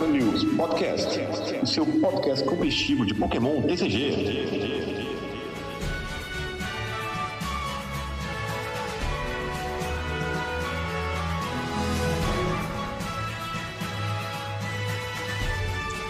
Dragon News Podcast, o seu podcast competitivo de Pokémon TCG.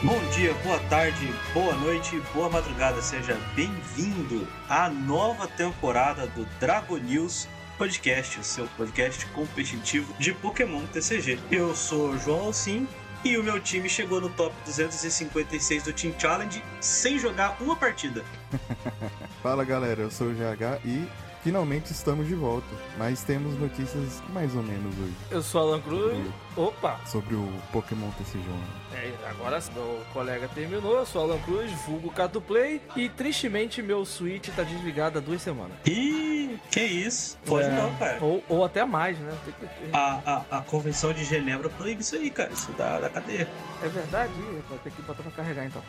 Bom dia, boa tarde, boa noite, boa madrugada. Seja bem-vindo à nova temporada do Dragon News Podcast, o seu podcast competitivo de Pokémon TCG. Eu sou o João Alcim e o meu time chegou no top 256 do Team Challenge sem jogar uma partida. Fala galera, eu sou o GH e finalmente estamos de volta, mas temos notícias mais ou menos hoje. Eu sou Alan Cruz. Sobre, Opa! sobre o Pokémon TCG. É, agora meu colega terminou, eu sou Alan Cruz, vulgo Cato Play e tristemente meu Switch tá desligado há duas semanas. Ih, que isso? Pode É, não, cara. Ou, ou até mais, né? Tem que- A, a, a Convenção de Genebra proíbe isso aí, cara. Isso dá, da cadeia. É verdade, vou ter que botar pra carregar então.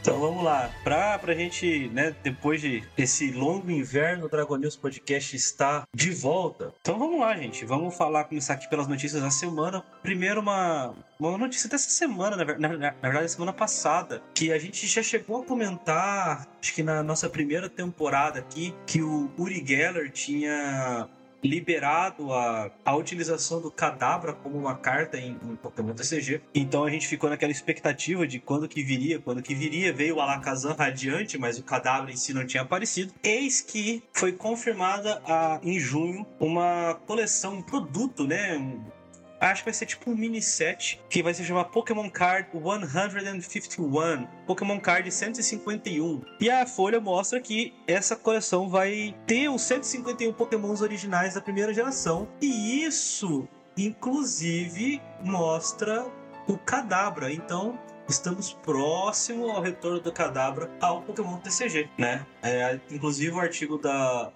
Então vamos lá. Pra, pra gente, né, depois de esse longo inverno, o Dragon News Podcast está de volta. Então vamos lá, gente. Vamos falar, começar aqui pelas notícias da semana. Primeiro, uma, uma notícia dessa semana, na, na- na verdade, semana passada, que a gente já chegou a comentar, acho que na nossa primeira temporada aqui, que o Uri Geller tinha liberado a, a utilização do Kadabra como uma carta em, em Pokémon TCG. Então a gente ficou naquela expectativa de quando que viria, quando que viria. Veio o Alakazam radiante, mas o Kadabra em si não tinha aparecido. Eis que foi confirmada a, em junho uma coleção, um produto, né? Um- Acho que vai ser tipo um mini set que vai se chamar Pokémon Card 151, Pokémon Card 151. E a Folha mostra que essa coleção vai ter os 151 Pokémons originais da primeira geração. E isso, inclusive, mostra o Kadabra. Então, estamos próximo ao retorno do Kadabra ao Pokémon TCG, né? É, inclusive, o artigo da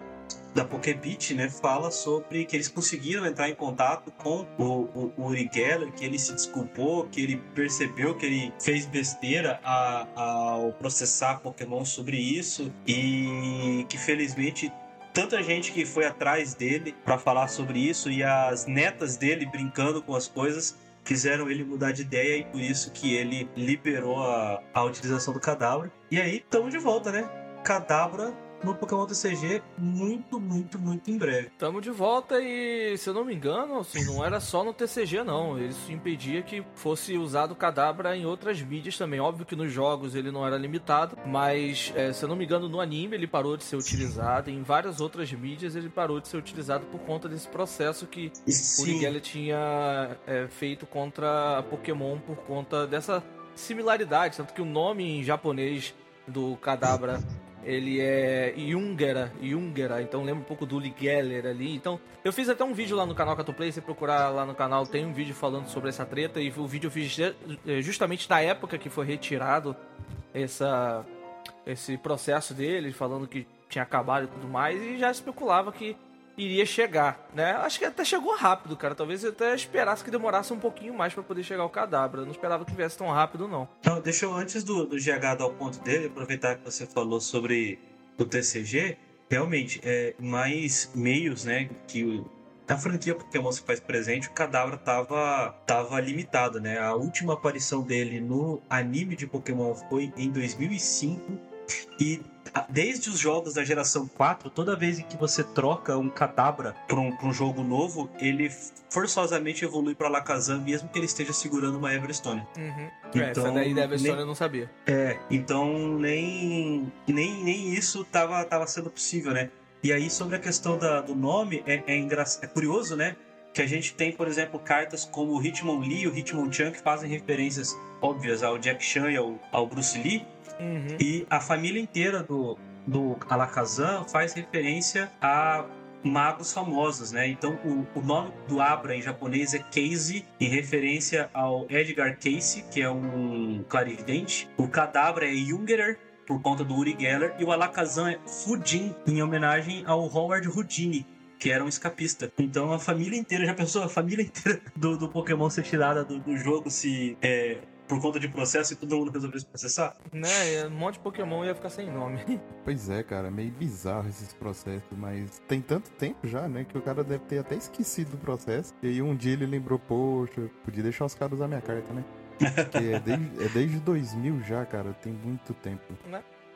da Pokébit, né, fala sobre que eles conseguiram entrar em contato com o, o, Uri Geller, que ele se desculpou, que ele percebeu que ele fez besteira a- ao processar Pokémon sobre isso e que felizmente tanta gente que foi atrás dele para falar sobre isso e as netas dele brincando com as coisas fizeram ele mudar de ideia e por isso que ele liberou a, a utilização do Kadabra. E aí, estamos de volta, né? Kadabra no Pokémon TCG muito, muito, muito em breve. Tamo de volta e, se eu não me engano, assim, não era só no TCG não. Isso impedia que fosse usado o Kadabra em outras mídias também. Óbvio que nos jogos ele não era limitado, mas, é, se eu não me engano, no anime ele parou de ser utilizado. Em várias outras mídias ele parou de ser utilizado por conta desse processo que o Uri Geller tinha é, feito contra a Pokémon por conta dessa similaridade, tanto que o nome em japonês do Kadabra ele é Jungera, Jungera, então lembra um pouco do Uli Geller ali. Então, eu fiz até um vídeo lá no canal Catoplay, se procurar lá no canal, tem um vídeo falando sobre essa treta e o vídeo eu fiz eh, justamente na época que foi retirado essa esse processo dele, falando que tinha acabado e tudo mais, e já especulava que iria chegar, né? Acho que até chegou rápido, cara. Talvez eu até esperasse que demorasse um pouquinho mais pra poder chegar o Cadabra. Eu não esperava que viesse tão rápido, não. Então, deixa eu, antes do, do GH dar o ponto dele, aproveitar que você falou sobre o TCG, realmente, é, mais meios, né, que o- na franquia Pokémon se faz presente, o Kadabra tava, tava limitado, né? A última aparição dele no anime de Pokémon foi em 2005 e desde os jogos da geração 4, toda vez em que você troca um Kadabra para um, um jogo novo, ele forçosamente evolui para Alakazam, mesmo que ele esteja segurando uma Everstone. Uhum. Então, essa daí da Everstone nem- eu não sabia. É, então nem, nem, nem isso tava, tava sendo possível, né? E aí, sobre a questão da- do nome, é, é, é curioso, né? Que a gente tem, por exemplo, cartas como o Hitmonlee e o Hitmonchan que fazem referências óbvias ao Jack Chan e ao, ao Bruce Lee. Uhum. E a família inteira do, do Alakazam faz referência a magos famosos, né? Então o, o nome do Abra em japonês é Casey, em referência ao Edgar Cayce, que é um clarividente. O Kadabra é Jungerer, por conta do Uri Geller. E o Alakazam é Fujin, em homenagem ao Howard Houdini, que era um escapista. Então a família inteira, já pensou? A família inteira do, do Pokémon ser tirada do, do jogo se... é, por conta de processo e todo mundo resolveu se processar? Né, um monte de Pokémon ia ficar sem nome. Pois é, cara, meio bizarro esses processos, mas tem tanto tempo já, né, que o cara deve ter até esquecido do processo. E aí um dia ele lembrou, poxa, podia deixar os caras usar minha carta, né? Que é, desde, é desde 2000 já, cara. Tem muito tempo.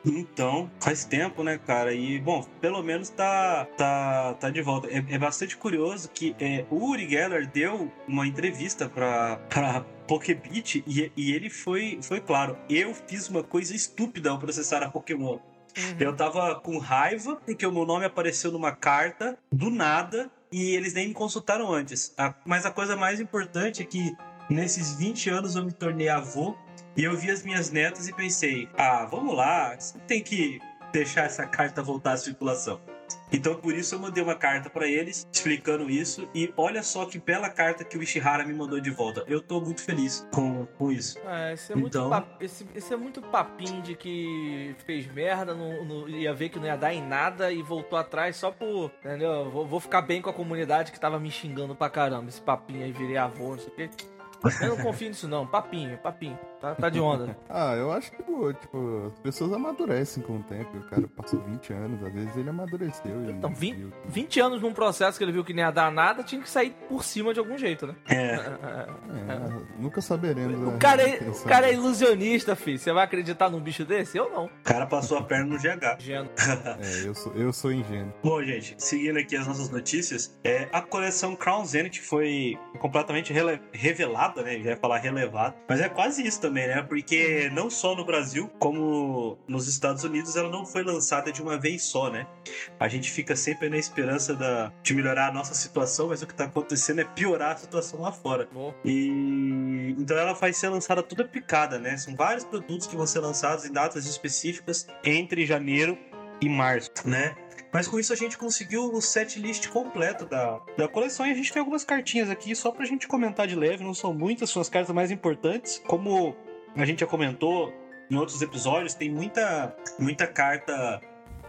Então, faz tempo, né, cara? E, bom, pelo menos tá, tá, tá de volta. É, é bastante curioso que é, o Uri Geller deu uma entrevista pra, pra Pokébit e, e ele foi, foi claro. Eu fiz uma coisa estúpida ao processar a Pokémon. Eu tava com raiva porque o meu nome apareceu numa carta do nada e eles nem me consultaram antes. A- mas a coisa mais importante é que nesses 20 anos eu me tornei avô e eu vi as minhas netas e pensei: ah, vamos lá, você tem que deixar essa carta voltar à circulação. Então por isso eu mandei uma carta pra eles explicando isso e olha só que bela carta que o Ishihara me mandou de volta. Eu tô muito feliz com, com isso. É, esse é, muito Então- pap- esse, esse é muito papinho de que fez merda, não, não- ia ver que não ia dar em nada e voltou atrás só por. Entendeu? Vou, vou ficar bem com a comunidade que tava me xingando pra caramba. Esse papinho aí, virei avô, não sei o quê. Eu não confio nisso, não. Papinho, papinho. Tá, tá de onda. Ah, eu acho que, pô, tipo, as pessoas amadurecem com o tempo. O cara passou 20 anos, às vezes ele amadureceu. e- Então, e- 20 anos num processo que ele viu que nem ia dar nada, tinha que sair por cima de algum jeito, né? É, É, nunca saberemos. O a cara, é, o cara é ilusionista, filho. Você vai acreditar num bicho desse? Eu não. o cara passou a perna no GH. Gênio. É, eu sou, eu sou ingênuo. Bom, gente, seguindo aqui as nossas notícias, é, a coleção Crown Zenith foi completamente revelada, né? Já ia falar relevada, mas é quase isso também, né? Porque não só no Brasil, como nos Estados Unidos, ela não foi lançada de uma vez só, né? A gente fica sempre na esperança da, de melhorar a nossa situação, mas o que tá acontecendo é piorar a situação lá fora. Bom, E então ela vai ser lançada toda picada, né? São vários produtos que vão ser lançados em datas específicas entre janeiro e março, né? Mas com isso a gente conseguiu o set list completo da, da coleção e a gente tem algumas cartinhas aqui só pra gente comentar de leve, não são muitas, são as cartas mais importantes. Como a gente já comentou em outros episódios, tem muita, muita carta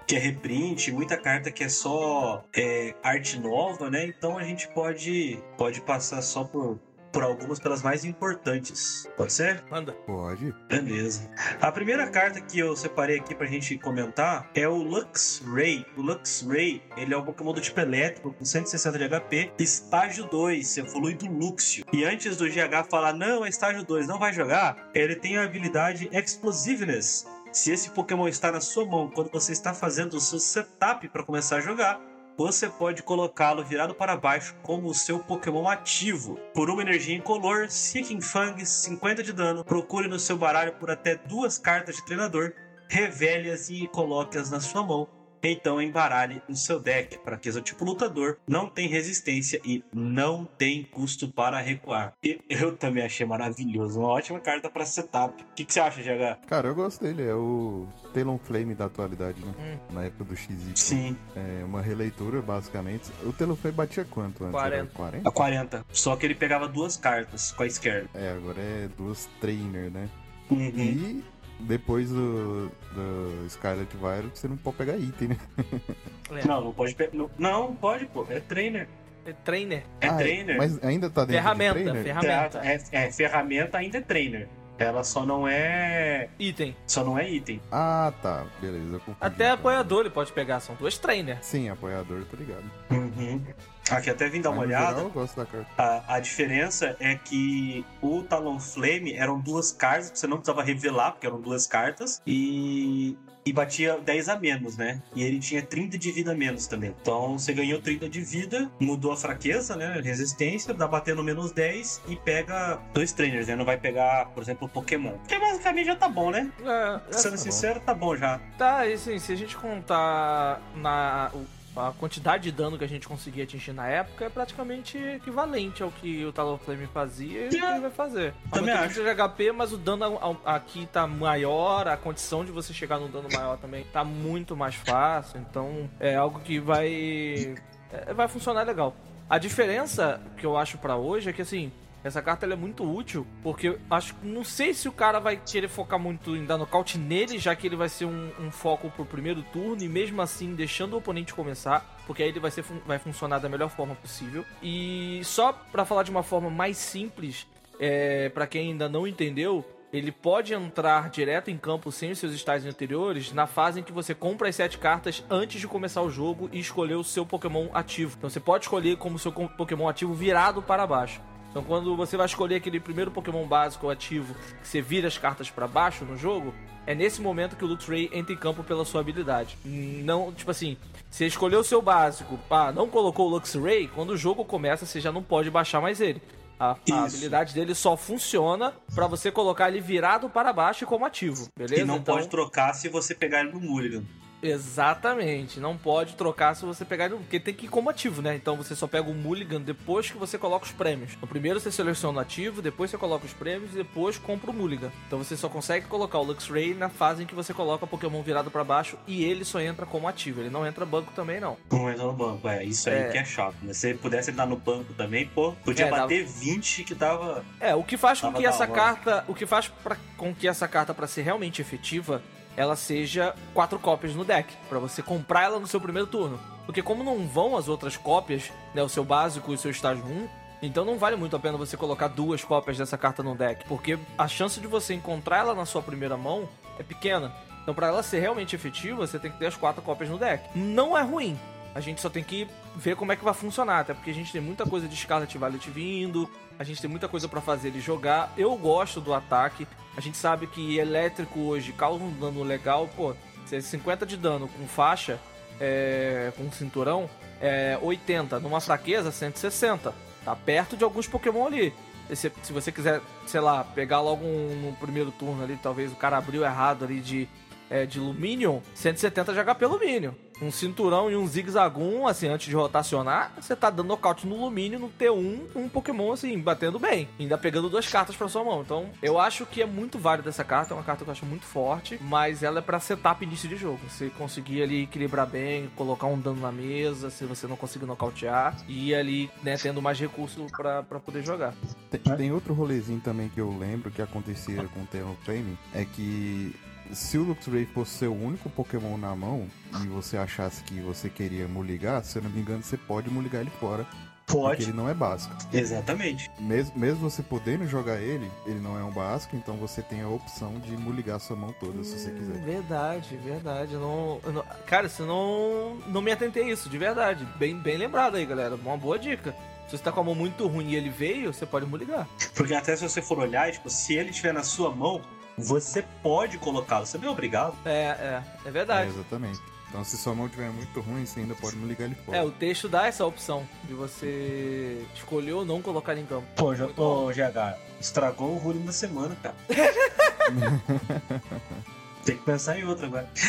que é reprint, muita carta que é só é, arte nova, né? Então a gente pode, pode passar só por, por algumas pelas mais importantes. Pode ser? manda. Pode. Beleza. A primeira carta que eu separei aqui pra gente comentar é o Lux Ray. O Lux Ray, ele é um Pokémon do tipo elétrico com 160 de HP, estágio 2, evolui do Luxio. E antes do GH falar, não, é estágio 2, não vai jogar, ele tem a habilidade Explosiveness. Se esse Pokémon está na sua mão quando você está fazendo o seu setup para começar a jogar, você pode colocá-lo virado para baixo como o seu Pokémon ativo. Por uma energia incolor, Seeking Fang, 50 de dano, procure no seu baralho por até duas cartas de treinador, revele-as e coloque-as na sua mão. Então embaralhe no seu deck, para que o tipo lutador não tem resistência e não tem custo para recuar. E eu também achei maravilhoso, uma ótima carta para setup. O que, que você acha, GH? Cara, eu gosto dele. É o Talonflame da atualidade, né? Na época do XY. Sim, É uma releitura, basicamente. O Talonflame batia quanto antes? 40. Era 40? a 40. Só que ele pegava duas cartas com a esquerda. É, agora é duas trainer, né? Uhum. E depois do, do Scarlet Violet, você não pode pegar item, né? É. Não, não pode. pe- Não, não pode, pô. É trainer. É trainer. É Ah, trainer. Mas ainda tá dentro Ferramenta, de trainer? ferramenta. É, é, ferramenta ainda é trainer. Ela só não é. Item. Só não é item. Ah, tá. Beleza, confundi. Até então. apoiador ele pode pegar, são duas trainer. Sim, apoiador, tá ligado. Uhum. Aqui até vim dar uma olhada. geral, eu gosto da carta. A, a diferença é que o Talonflame eram duas cartas, que você não precisava revelar, porque eram duas cartas, e, e batia 10 a menos, né? E ele tinha 30 de vida a menos também. Então você ganhou 30 de vida, mudou a fraqueza, né? Resistência, dá batendo menos 10 e pega dois trainers, né? Não vai pegar, por exemplo, o Pokémon. Que basicamente já tá bom, né? É, Sendo bom. sincero, tá bom já. Tá, e assim, se a gente contar na o- a quantidade de dano que a gente conseguia atingir na época, é praticamente equivalente ao que o Talonflame fazia e o que ele vai fazer. Também acho. de HP, mas o dano aqui tá maior, a condição de você chegar no dano maior também tá muito mais fácil, então é algo que vai é, vai funcionar legal. A diferença que eu acho pra hoje é que assim, essa carta é muito útil, porque acho não sei se o cara vai querer focar muito em dar nocaute nele, já que ele vai ser um, um foco pro primeiro turno, e mesmo assim deixando o oponente começar, porque aí ele vai, ser, vai funcionar da melhor forma possível. E só pra falar de uma forma mais simples, é, para quem ainda não entendeu, ele pode entrar direto em campo sem os seus estágios anteriores na fase em que você compra as sete cartas antes de começar o jogo e escolher o seu Pokémon ativo. Então você pode escolher como seu Pokémon ativo virado para baixo. Então quando você vai escolher aquele primeiro Pokémon básico ativo, que você vira as cartas para baixo no jogo, é nesse momento que o Luxray entra em campo pela sua habilidade. Não, tipo assim, você escolheu o seu básico, pá, não colocou o Luxray, quando o jogo começa você já não pode baixar mais ele. A, a habilidade dele só funciona para você colocar ele virado para baixo e como ativo, beleza? E não então... pode trocar se você pegar ele no Mulligan. Exatamente, não pode trocar se você pegar ele, porque tem que ir como ativo, né? Então você só pega o Mulligan depois que você coloca os prêmios. No primeiro você seleciona o ativo, depois você coloca os prêmios e depois compra o Mulligan. Então você só consegue colocar o Luxray na fase em que você coloca o Pokémon virado para baixo e ele só entra como ativo. Ele não entra banco também, não. Não entra no banco, é. Isso aí É. que é chato. Né? Se pudesse entrar no banco também, pô, podia É, dava- bater 20 que tava. É, o que faz com que essa hora. carta, o que faz pra, com que essa carta para ser realmente efetiva, ela seja quatro cópias no deck, Pra você comprar ela no seu primeiro turno. Porque como não vão as outras cópias, né, o seu básico e o seu estágio 1, então não vale muito a pena você colocar duas cópias dessa carta no deck, porque a chance de você encontrar ela na sua primeira mão é pequena. Então pra ela ser realmente efetiva, você tem que ter as quatro cópias no deck. Não é ruim. A gente só tem que ver como é que vai funcionar, até porque a gente tem muita coisa de Scarlet Violet vindo, a gente tem muita coisa pra fazer ele jogar. Eu gosto do ataque. A gente sabe que elétrico hoje causa um dano legal, pô. Se é 50 de dano com faixa, é, com cinturão, é 80. Numa fraqueza, 160. Tá perto de alguns Pokémon ali. Se, se você quiser, sei lá, pegar logo um, no primeiro turno ali, talvez o cara abriu errado ali de, é, de Luminion, 170 de HP Luminion. Um cinturão e um zigzagum, assim, antes de rotacionar, você tá dando nocaute no Lumínio, no T1, um Pokémon, assim, batendo bem. Ainda pegando duas cartas pra sua mão. Então, eu acho que é muito válida essa carta, é uma carta que eu acho muito forte, mas ela é pra setup início de jogo. Você conseguir ali equilibrar bem, colocar um dano na mesa, se você não conseguir nocautear, e ali, né, tendo mais recurso pra, pra poder jogar. Tem, tem outro rolezinho também que eu lembro que acontecia com o Terra Flame, é que se o Luxray fosse seu único Pokémon na mão e você achasse que você queria muligar, se eu não me engano, você pode muligar ele fora. Porque Pode. ele não é básico. Exatamente. Mesmo, mesmo você podendo jogar ele, ele não é um básico, então você tem a opção de muligar sua mão toda se você quiser. Verdade, verdade. Eu não, eu não- cara, você não, não me atentei a isso, de verdade. Bem, bem lembrado aí, galera. Uma boa dica. Se você tá com a mão muito ruim e ele veio, você pode me ligar. Porque até se você for olhar, tipo, se ele estiver na sua mão, você pode colocá-lo. Você não é obrigado. É, é, é É, verdade. exatamente. Então se sua mão estiver muito ruim, você ainda pode muligar ele fora. É, o texto dá essa opção de você escolher ou não colocar ele em campo. Pô, já, ô, GH, estragou o Ruling da semana, cara. Tem que pensar em outra agora.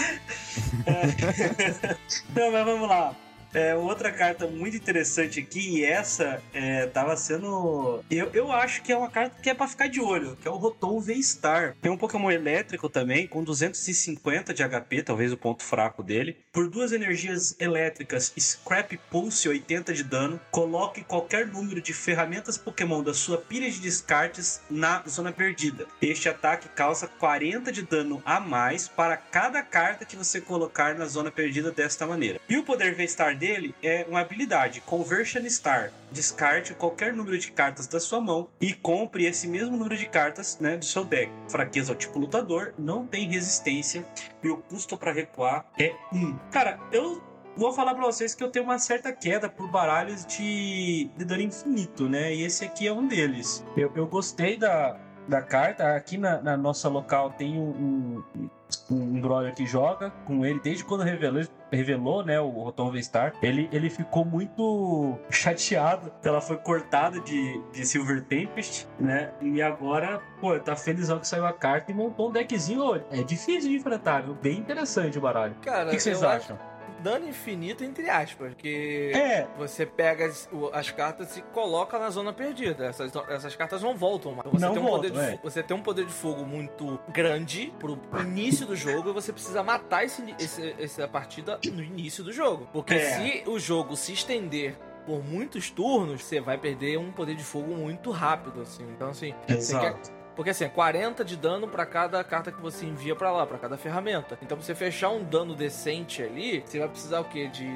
É. Não, mas vamos lá. É, outra carta muito interessante aqui, e essa é, tava sendo. Eu, eu acho que é uma carta que é pra ficar de olho, que é o Rotom V-Star. Tem um Pokémon elétrico também, com 250 de HP, talvez o ponto fraco dele. Por duas energias elétricas, Scrap Pulse 80 de dano. Coloque qualquer número de ferramentas Pokémon da sua pilha de descartes na zona perdida. Este ataque causa 40 de dano a mais para cada carta que você colocar na zona perdida desta maneira. E o poder V-Star dele é uma habilidade, Conversion Star. Descarte qualquer número de cartas da sua mão e compre esse mesmo número de cartas né, do seu deck. Fraqueza ao tipo lutador, não tem resistência e o custo para recuar é 1. Cara, eu vou falar pra vocês que eu tenho uma certa queda por baralhos de, de dano infinito, né? E esse aqui é um deles. Eu, eu gostei da, da carta. Aqui na, na nossa local tem um, um, um brother que joga com ele desde quando revelou, revelou né, o Rotom V-Star. Ele, ele ficou muito chateado que ela foi cortada de, de Silver Tempest, né? E agora, pô, tá felizão que saiu a carta e montou um deckzinho. Ô, É difícil de enfrentar, viu? Bem interessante o baralho. Cara, O que, que vocês acham? acho dano infinito, entre aspas, porque É, você pega as, as cartas e coloca na zona perdida. Essas, essas cartas não voltam mais. Você, Não tem um poder voltam, de, é. fo- você tem um poder de fogo muito grande pro início do jogo e você precisa matar esse, esse- essa partida no início do jogo. Porque É. se o jogo se estender por muitos turnos, você vai perder um poder de fogo muito rápido, assim. Então, assim, você quer, exato. Porque assim, é 40 de dano pra cada carta que você envia pra lá, pra cada ferramenta. Então, pra você fechar um dano decente ali, você vai precisar o quê? De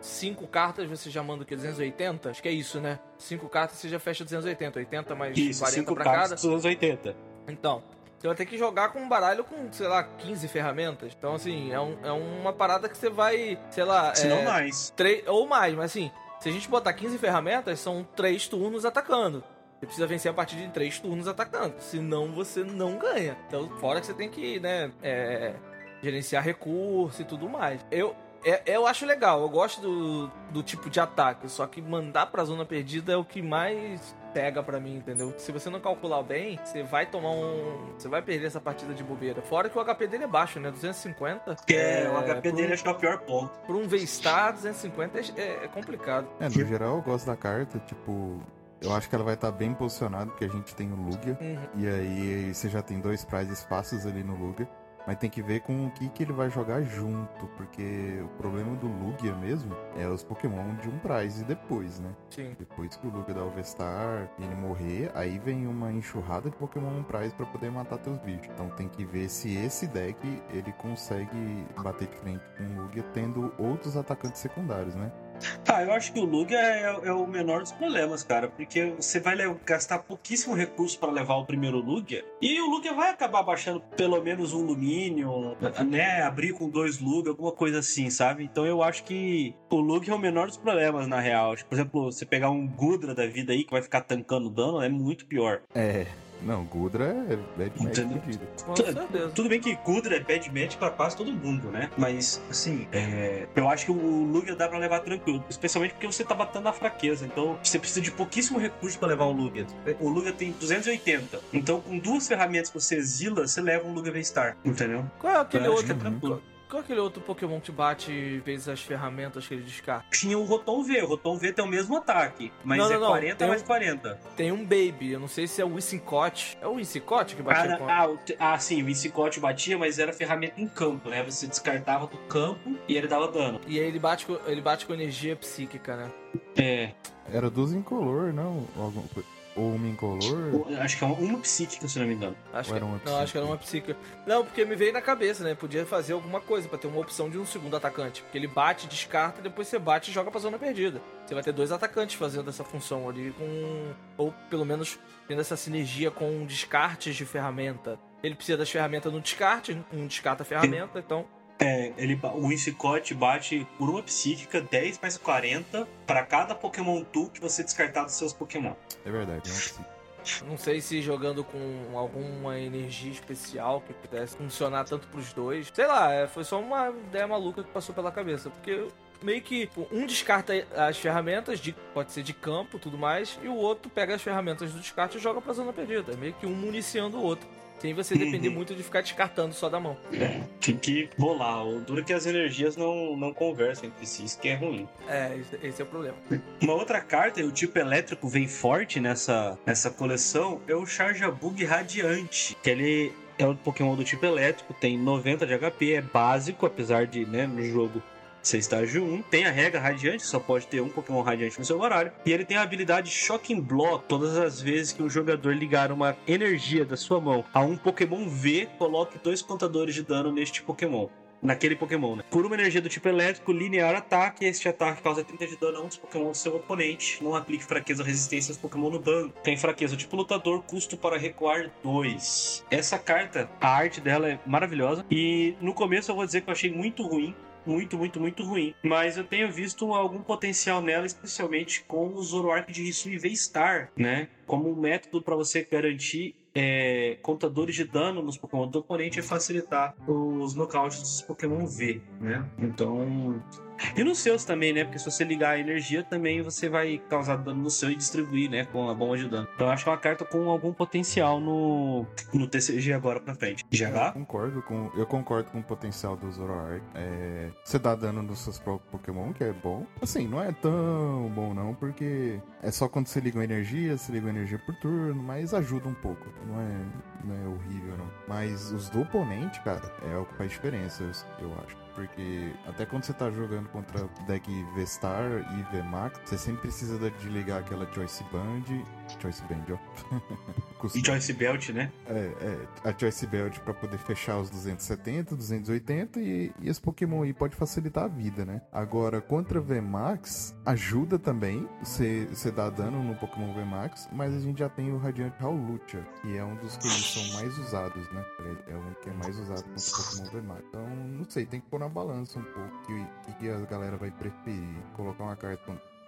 5 cartas, você já manda o quê? 280? Acho que é isso, né? 5 cartas você já fecha 280. 80 mais Isso, 40 5 pra cartas cada. dos anos 80. Então, você vai ter que jogar com um baralho com, sei lá, 15 ferramentas. Então, assim, é, um- é uma parada que você vai, sei lá. Se não é, mais. três ou mais, mas assim, se a gente botar 15 ferramentas, são 3 turnos atacando. Você precisa vencer a partir de três turnos atacando. Senão você não ganha. Então, fora que você tem que, né, é, gerenciar recurso e tudo mais. Eu, é, eu acho legal, eu gosto do, do tipo de ataque, só que mandar pra zona perdida é o que mais pega pra mim, entendeu? Se você não calcular bem, você vai tomar um. Você vai perder essa partida de bobeira. Fora que o HP dele é baixo, né? 250. É, o HP dele um- acho que é o pior ponto. Por um V-Star, 250 é, é complicado. É, no geral eu gosto da carta, tipo. Eu acho que ela vai estar bem posicionada, porque a gente tem o Lugia. Uhum. E aí você já tem dois prizes fáceis ali no Lugia. Mas tem que ver com o que, que ele vai jogar junto, porque o problema do Lugia mesmo é os Pokémon de um prize depois, né? Sim. Depois que o Lugia dá o V-Star e ele morrer, aí vem uma enxurrada de Pokémon um prize pra poder matar teus bichos. Então tem que ver se esse deck ele consegue bater de frente com o Lugia tendo outros atacantes secundários, né? Ah, eu acho que o Lugia é, é o menor dos problemas, cara, porque você vai gastar pouquíssimo recurso para levar o primeiro Lugia, e o Lugia vai acabar baixando pelo menos um Luminion, né, abrir com dois Lugia, alguma coisa assim, sabe? Então eu acho que o Lugia é o menor dos problemas, na real. Por exemplo, você pegar um Gudra da vida aí, que vai ficar tancando dano, é muito pior. É. Não, Gudra é bad match fodido. Tudo bem que Gudra é bad match pra quase todo mundo, né? Mas, assim, é, eu acho que o Lugia dá pra levar tranquilo. Especialmente porque você tá batendo na fraqueza. Então, você precisa de pouquíssimo recurso pra levar um Lugia. O Lugia tem 280. Então, com duas ferramentas que você exila, você leva um Lugia V-Star. Entendeu? Qual é aquele outro. é tranquilo. Qual é aquele outro Pokémon que bate vezes as ferramentas que ele descarta? Tinha o Rotom V. O Rotom V tem o mesmo ataque. Mas Não, é não, não. 40 Tem mais um- 40. Tem um Baby, eu não sei se é o Whistlencott. É o Whistlencott que batia Ah, com ah, o te- ah, sim, o Icicote batia, mas era ferramenta em campo, né? Você descartava do campo e ele dava dano. E aí ele bate, com, ele bate com energia psíquica, né? É. Era duas incolor, não? Ou, algum- ou uma incolor? Acho que é uma, uma psíquica, se não me engano. Acho Ou que, era uma não, acho que era uma psíquica. Não, porque me veio na cabeça, né? Podia fazer alguma coisa pra ter uma opção de um segundo atacante. Porque ele bate, descarta, depois você bate e joga pra zona perdida. Você vai ter dois atacantes fazendo essa função ali com. Ou pelo menos tendo essa sinergia com descartes de ferramenta. Ele precisa das ferramentas no descarte, um descarta a ferramenta, então. É, ele, o Incicote bate por uma psíquica 10 mais 40 para cada Pokémon Tool que você descartar dos seus Pokémon. É verdade, é uma psíquica. Não sei se jogando com alguma energia especial que pudesse funcionar tanto pros dois. Sei lá, é, foi só uma ideia maluca que passou pela cabeça. Porque meio que tipo, um descarta as ferramentas, de, pode ser de campo tudo mais, e o outro pega as ferramentas do descarte e joga pra zona perdida. É meio que um municiando o outro. Sem você depender Uhum. muito de ficar descartando só da mão. Tem que bolar. O duro é que as energias não, não conversam entre si, isso que é ruim. É, esse, é o problema. Uma outra carta, e o tipo elétrico vem forte nessa, nessa coleção, é o Charjabug Radiante. Que ele é o Pokémon do tipo elétrico, tem 90 de HP, é básico, apesar de, né, no jogo ser estágio 1. Tem a regra radiante, só pode ter um Pokémon radiante no seu horário. E ele tem a habilidade Shocking Block. Todas as vezes que um jogador ligar uma energia da sua mão a um Pokémon V, coloque dois contadores de dano neste Pokémon. Naquele Pokémon, né? Por uma energia do tipo elétrico, linear ataque. Este ataque causa 30 de dano a um dos Pokémon do seu oponente. Não aplique fraqueza ou resistência aos Pokémon no banco. Tem fraqueza tipo lutador, custo para recuar 2. Essa carta, a arte dela é maravilhosa. E no começo eu vou dizer que eu achei muito ruim muito, muito, muito ruim. Mas eu tenho visto algum potencial nela, especialmente com o Zoroark de Hisui V-Star, né? Como um método para você garantir é, contadores de dano nos Pokémon do oponente e facilitar os nocautes dos Pokémon V, né? Então. E nos seus também, né? Porque se você ligar a energia, também você vai causar dano no seu e distribuir, né? Com a bomba de dano. Então eu acho que é uma carta com algum potencial no, no TCG agora pra frente. Eu GH? concordo com, eu concordo com o potencial do Zoroark. É, você dá dano nos seus próprios Pokémon, que é bom. Assim, não é tão bom não, porque é só quando você liga uma energia, você liga uma energia por turno, mas ajuda um pouco. Não é, não é horrível, não. Mas os do oponente, cara, é o que faz diferença, eu, eu acho. Porque até quando você tá jogando contra deck V-Star e V-Max, você sempre precisa de de ligar aquela Choice Band. Choice Band, ó. E Choice Belt, né? é, é, a Choice Belt pra poder fechar os 270, 280 e, e esse Pokémon aí pode facilitar a vida, né? Agora, contra VMAX, ajuda também você dar dano no Pokémon VMAX, mas a gente já tem o Radiante Howlucha, que é um dos que eles são mais usados, né? É um que é mais usado contra o Pokémon VMAX. Então, não sei, tem que pôr na balança um pouco o que, que, que a galera vai preferir. Colocar uma carta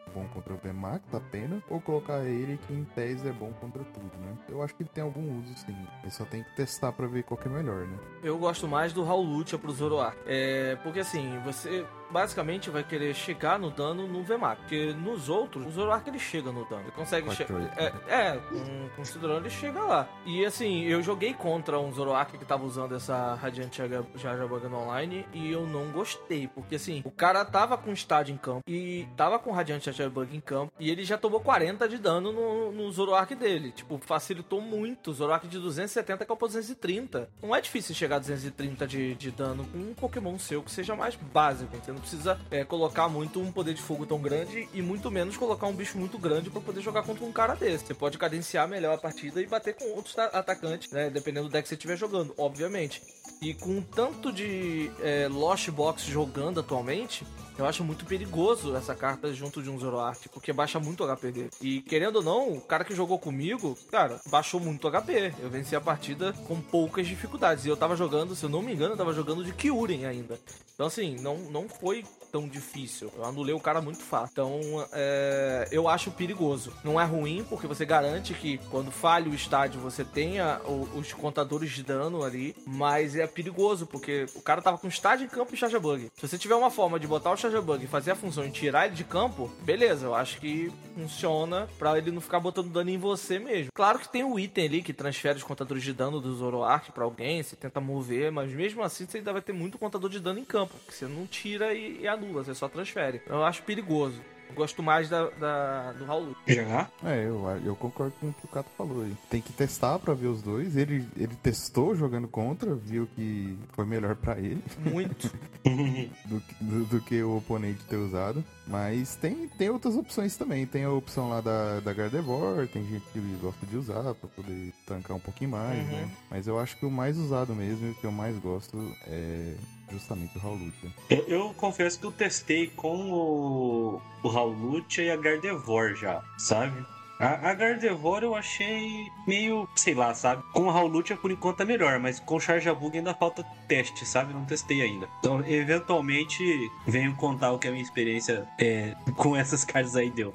bom contra o VMAX, apenas, ou colocar ele que em tese é bom contra tudo, né? Eu acho que tem algum uso sim. Ele só tem que testar pra ver qual que é melhor, né? Eu gosto mais do Raul Lucha pro Zoroark. É, porque assim, você basicamente vai querer chegar no dano no VMAX. Porque nos outros, o Zoroark ele chega no dano. Ele consegue chegar. É, é, com, com o ele chega lá. E assim, eu joguei contra um Zoroark que tava usando essa Radiant Jajabug no online e eu não gostei. Porque assim, o cara tava com estádio em campo e tava com Radiant Jajabug em campo e ele já tomou 40 de dano no, no Zoroark dele. Tipo, facilitou muito. O Zoroark de 270 que é o 230. Não é difícil chegar a 230 de, de dano com um Pokémon seu que seja mais básico, entendeu? Não precisa é, colocar muito um poder de fogo tão grande e muito menos colocar um bicho muito grande para poder jogar contra um cara desse. Você pode cadenciar melhor a partida e bater com outros atacantes, né? Dependendo do deck que você estiver jogando, obviamente. E com tanto de é, Lost Box jogando atualmente, eu acho muito perigoso essa carta junto de um Zoroark, porque baixa muito HP dele. E querendo ou não, o cara que jogou comigo, cara, baixou muito HP. Eu venci a partida com poucas dificuldades. E eu tava jogando, se eu não me engano, eu tava jogando de Kyurem ainda. Então, assim, não, não foi tão difícil. Eu anulei o cara muito fácil. Então, é, eu acho perigoso. Não é ruim, porque você garante que quando falha o estádio, você tenha os contadores de dano ali. Mas é perigoso, porque o cara tava com estádio em campo e charge bug. Se você tiver uma forma de botar o charge bug fazer a função e tirar ele de campo, beleza, eu acho que funciona para ele não ficar botando dano em você mesmo. Claro que tem o item ali que transfere os contadores de dano do Zoroark para alguém, você tenta mover, mas mesmo assim você ainda vai ter muito contador de dano em campo, que você não tira e, e anula, você só transfere. Eu acho perigoso. Gosto mais da, da do Raul. Já? É, eu, eu concordo com o que o Cato falou aí. Tem que testar pra ver os dois. Ele, ele testou jogando contra, viu que foi melhor pra ele. Muito. do, do, do, que o oponente ter usado. Mas tem, tem outras opções também. Tem a opção lá da, da Gardevoir, tem gente que gosta de usar pra poder tancar um pouquinho mais, uhum. né? Mas eu acho que o mais usado mesmo, o que eu mais gosto é justamente o Raul Lucha. Eu, eu, confesso que eu testei com o, o Raul Lucha e a Gardevoir já, sabe? A, a Gardevoir eu achei meio, sei lá, sabe? Com a Raulutia por enquanto é melhor, mas com o Charjabug ainda falta teste, sabe? Não testei ainda. Então, eventualmente, venho contar o que a minha experiência é, com essas cartas aí deu.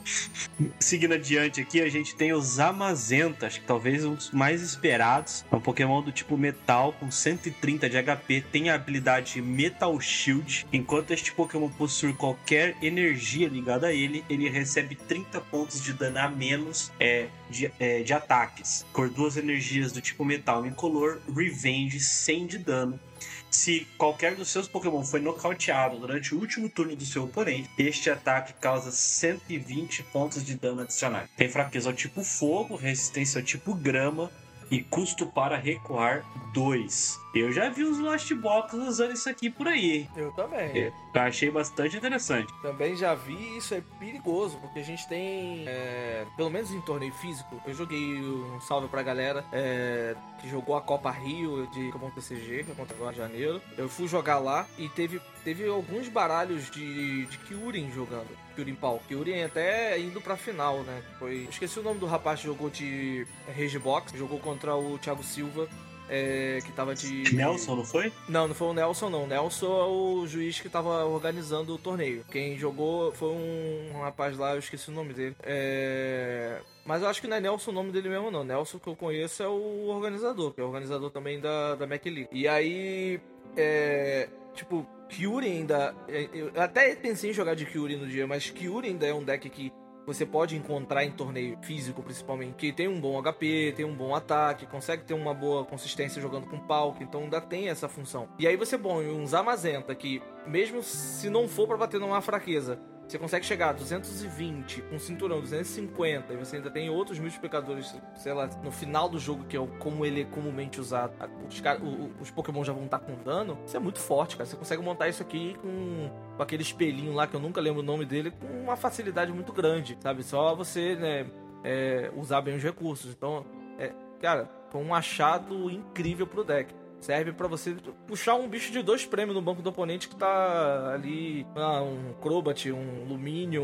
Seguindo adiante aqui, a gente tem os Zamazenta, acho que talvez um dos mais esperados. É um Pokémon do tipo Metal, com 130 de HP, tem a habilidade Metal Shield. Enquanto este Pokémon possui qualquer energia ligada a ele, ele recebe 30 pontos de dano a menos é, de, é, de ataques, por duas energias do tipo metal incolor, Revenge 100 de dano. Se qualquer dos seus Pokémon foi nocauteado durante o último turno do seu oponente, este ataque causa 120 pontos de dano adicionais. Tem fraqueza ao tipo fogo, resistência ao tipo grama, e custo para recuar 2. Eu já vi os Lost Box usando isso aqui por aí. Eu também. Eu achei bastante interessante. Também já vi, isso é perigoso, porque a gente tem, é, pelo menos em torneio físico, eu joguei um salve pra galera é, que jogou a Copa Rio de Pokémon TCG, que aconteceu agora em janeiro. Eu fui jogar lá e teve, teve alguns baralhos de, de Kyurem jogando. Kyurem Pau. Kyurem até indo pra final, né? Foi. Esqueci o nome do rapaz que jogou de Regebox, jogou contra o Thiago Silva é, que tava de. Nelson, não foi? Não, não foi o Nelson, não. Nelson é o juiz que tava organizando o torneio. Quem jogou foi um rapaz lá, eu esqueci o nome dele. É. Mas eu acho que não é Nelson o nome dele mesmo, não. Nelson que eu conheço é o organizador, que é o organizador também da, da Mac League. E aí. É. Tipo, Kyuri ainda. É, eu até pensei em jogar de Kyuri no dia, mas Kyuri ainda é um deck que você pode encontrar em torneio físico, principalmente, que tem um bom HP, tem um bom ataque, consegue ter uma boa consistência jogando com palco, então ainda tem essa função. E aí você põe um Zamazenta que, mesmo se não for para bater numa fraqueza, você consegue chegar a 220 com cinturão 250 e você ainda tem outros multiplicadores, sei lá, no final do jogo, que é como ele é comumente usado. Os, os Pokémon já vão estar com dano. Isso é muito forte, cara. Você consegue montar isso aqui com, com aquele espelhinho lá, que eu nunca lembro o nome dele, com uma facilidade muito grande, sabe? Só você, né, é, usar bem os recursos. Então, é, cara, foi um achado incrível pro deck serve para você puxar um bicho de dois prêmios no banco do oponente que tá ali, ah, um Crobat, um Luminium,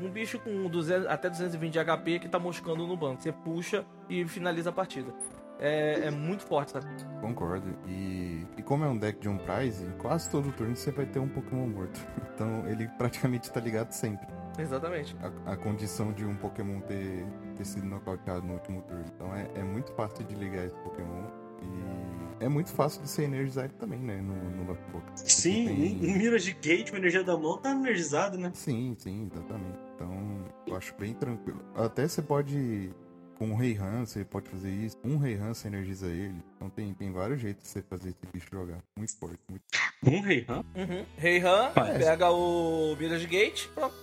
um, um bicho com 200, até 220 de HP que tá moscando no banco. Você puxa e finaliza a partida. É, é, muito forte, sabe? Concordo. E, e como é um deck de um prize, quase todo turno você vai ter um Pokémon morto. Então ele praticamente tá ligado sempre. Exatamente. a, a condição de um Pokémon ter, ter sido nocauteado no último turno. Então é, é muito fácil de ligar esse Pokémon. E é muito fácil de ser energizado também, né? No, no Lockbox. Sim, Tem- um, um Mirage Gate, uma energia da mão, tá energizado, né? Sim, sim, exatamente. Então, eu acho bem tranquilo. Até você pode. Com um Rei Han, você pode fazer isso. Um Rei Han você energiza ele. Então tem, tem vários jeitos de você fazer esse bicho jogar. Muito forte, muito Um rei, hã? Uhum. Rei Han, pega o Mirage Gate, pronto.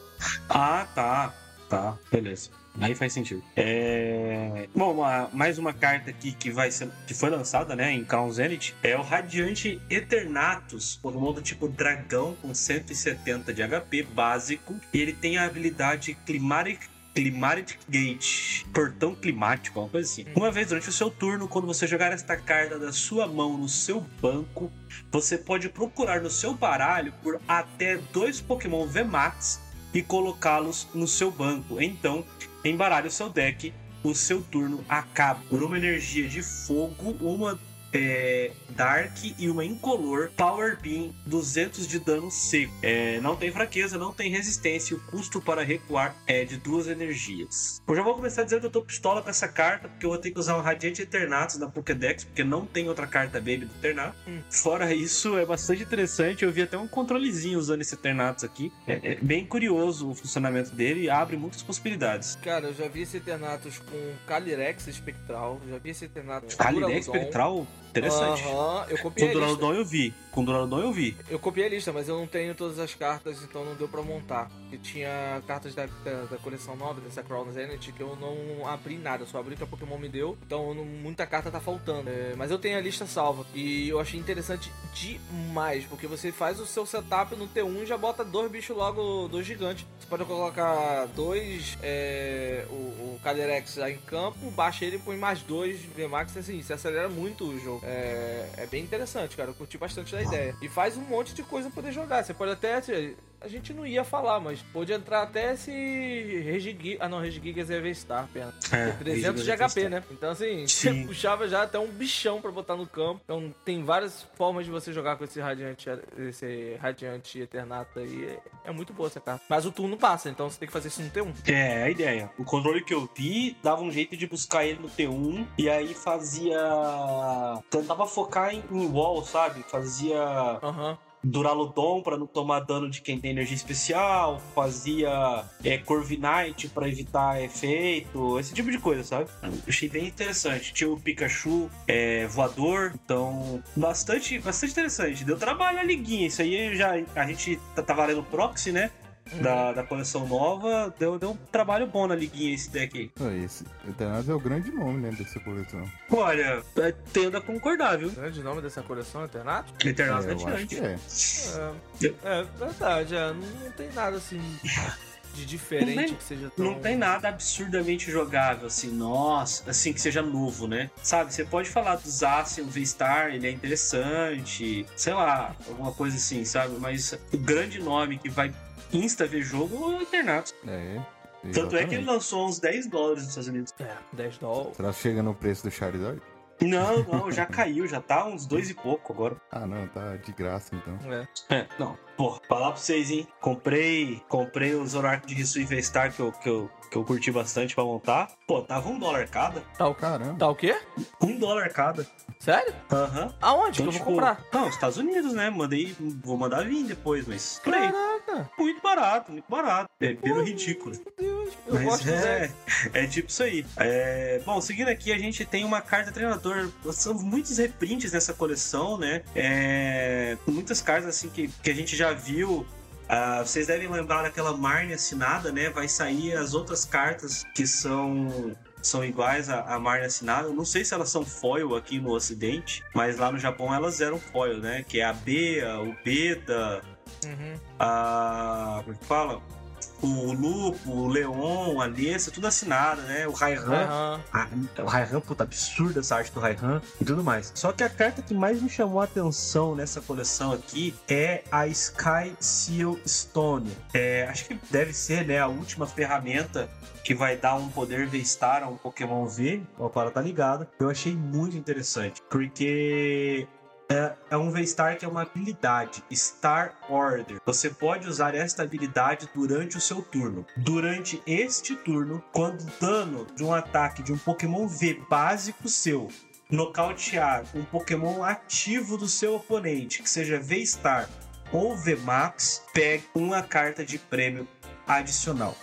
Ah, tá. Tá, beleza. Aí faz sentido. É... Bom, uma- mais uma carta aqui que vai ser, que foi lançada, né, em Crown Zenith, é o Radiante Eternatus, Pokémon do tipo dragão com 170 de HP básico, e ele tem a habilidade Climatic Climatic Gate, portão climático, uma coisa assim. Uma vez durante o seu turno, quando você jogar esta carta da sua mão no seu banco, você pode procurar no seu baralho por até dois Pokémon VMAX e colocá-los no seu banco. Então, embaralhe o seu deck, o seu turno acaba. Por uma energia de fogo, uma é, Dark e uma Incolor Power Beam 200 de dano seco. É, não tem fraqueza, não tem resistência e o custo para recuar é de duas energias. Eu já vou começar dizendo que eu tô pistola com essa carta, porque eu vou ter que usar um Radiante Eternatus na Pokédex, porque não tem outra carta Baby do Eternatus. Hum. Fora isso, é bastante interessante. Eu vi até um controlezinho usando esse Eternatus aqui. É, é bem curioso o funcionamento dele e abre muitas possibilidades. Cara, eu já vi esse Eternatus com Calyrex espectral, já vi esse Eternatus com Duraludon. Espectral, interessante. Aham, eu Com copiei a lista. Duraludon eu vi. Com Duraludon eu vi. Eu copiei a lista, mas eu não tenho todas as cartas, então não deu pra montar. Porque tinha cartas da, da, da coleção nova, dessa Crown Zenith, que eu não abri nada, só abri o que a Pokémon me deu. Então não- muita carta tá faltando. É, mas eu tenho a lista salva. E eu achei interessante demais, porque você faz o seu setup no T1 e já bota dois bichos logo, dois gigantes. Você pode colocar dois, é, o, o Calyrex aí em campo, baixa ele e põe mais dois VMAX, assim, você acelera muito o jogo. É, é bem interessante, cara. Eu curti bastante da ideia. E faz um monte de coisa pra poder jogar. Você pode até. A gente não ia falar, mas pode entrar até esse Regigigas. Ah, não, Regigigas é V-Star apenas. É, 300 de HP, né? Então, assim, você Sim. puxava já até um bichão pra botar no campo. Então, tem várias formas de você jogar com esse Radiante, esse Radiante Eternato aí. É, é muito boa essa carta. Mas o turno passa, então você tem que fazer isso no T1. É, a ideia. O controle que eu vi dava um jeito de buscar ele no T1 e aí fazia. Tentava focar em, em wall, sabe? Fazia Aham. Duraludon pra não tomar dano de quem tem energia especial, fazia é, Corviknight pra evitar efeito, esse tipo de coisa, sabe? Achei bem interessante. Tinha o Pikachu é, voador, então bastante, bastante interessante. Deu trabalho a liguinha, isso aí já a gente tá, tá valendo proxy, né? Da, da coleção nova, deu, deu um trabalho bom na liguinha esse deck aí. Ah, Esse Eternatus é o grande nome, né, dessa coleção. Olha, é, tendo a concordar, viu? O grande nome dessa coleção é Eternato? Eternatus É, Radiante. que é. É, é verdade, é, não, não tem nada assim de diferente Não tem- que seja tão. Não tem nada absurdamente jogável, assim, nossa, assim, que seja novo, né? Sabe, você pode falar do Zacian V-Star, ele é interessante, sei lá, alguma coisa assim, sabe? Mas o grande nome que vai insta ver jogo é o Eternatus. É. Tanto é que ele exatamente. lançou uns 10 dólares nos Estados Unidos. É, 10 dólares. Será que chega no preço do Charizard? Não, não, já caiu, já tá uns dois e pouco agora. Ah, não, tá de graça então. É. É, não. Pô, falar pra vocês, hein? Comprei, comprei o Zorark de Risui V-Star que eu, que, eu, que eu curti bastante pra montar. Pô, tava um dólar cada. Tá o, Caramba. tá o quê? Um dólar cada. Sério? Aham. Aonde Então, que eu tipo, vou comprar? Não, Estados Unidos, né? Mandei, vou mandar vir depois, mas. Aí. Caraca, Muito barato, muito barato. É pelo ridículo. meu Deus. Eu Mas gosto é, Zé. é tipo isso aí. É, bom, seguindo aqui, a gente tem uma carta treinador. São muitos reprints nessa coleção, né? É, muitas cartas assim que, que a gente já viu. Ah, vocês devem lembrar daquela Marne assinada, né? Vai sair as outras cartas que são são iguais à, à Marne assinada. Eu não sei se elas são foil aqui no Ocidente, mas lá no Japão elas eram foil, né? Que é a Bea, o Beda, Uhum. a. Como é que fala? O Lupo, o Leon, a Nessa, tudo assinado, né? O Raihan. Ah, o Raihan, puta, absurda essa arte do Raihan e tudo mais. Só que a carta que mais me chamou a atenção nessa coleção aqui é a Sky Seal Stone. É, acho que deve ser, né, a última ferramenta que vai dar um poder V-Star a um Pokémon V. O para tá ligado. Eu achei muito interessante, porque é, é um V-Star que é uma habilidade, Star Order. Você pode usar esta habilidade durante o seu turno. Durante este turno, quando o dano de um ataque de um Pokémon V básico seu nocautear um Pokémon ativo do seu oponente, que seja V-Star ou V-Max, pegue uma carta de prêmio adicional.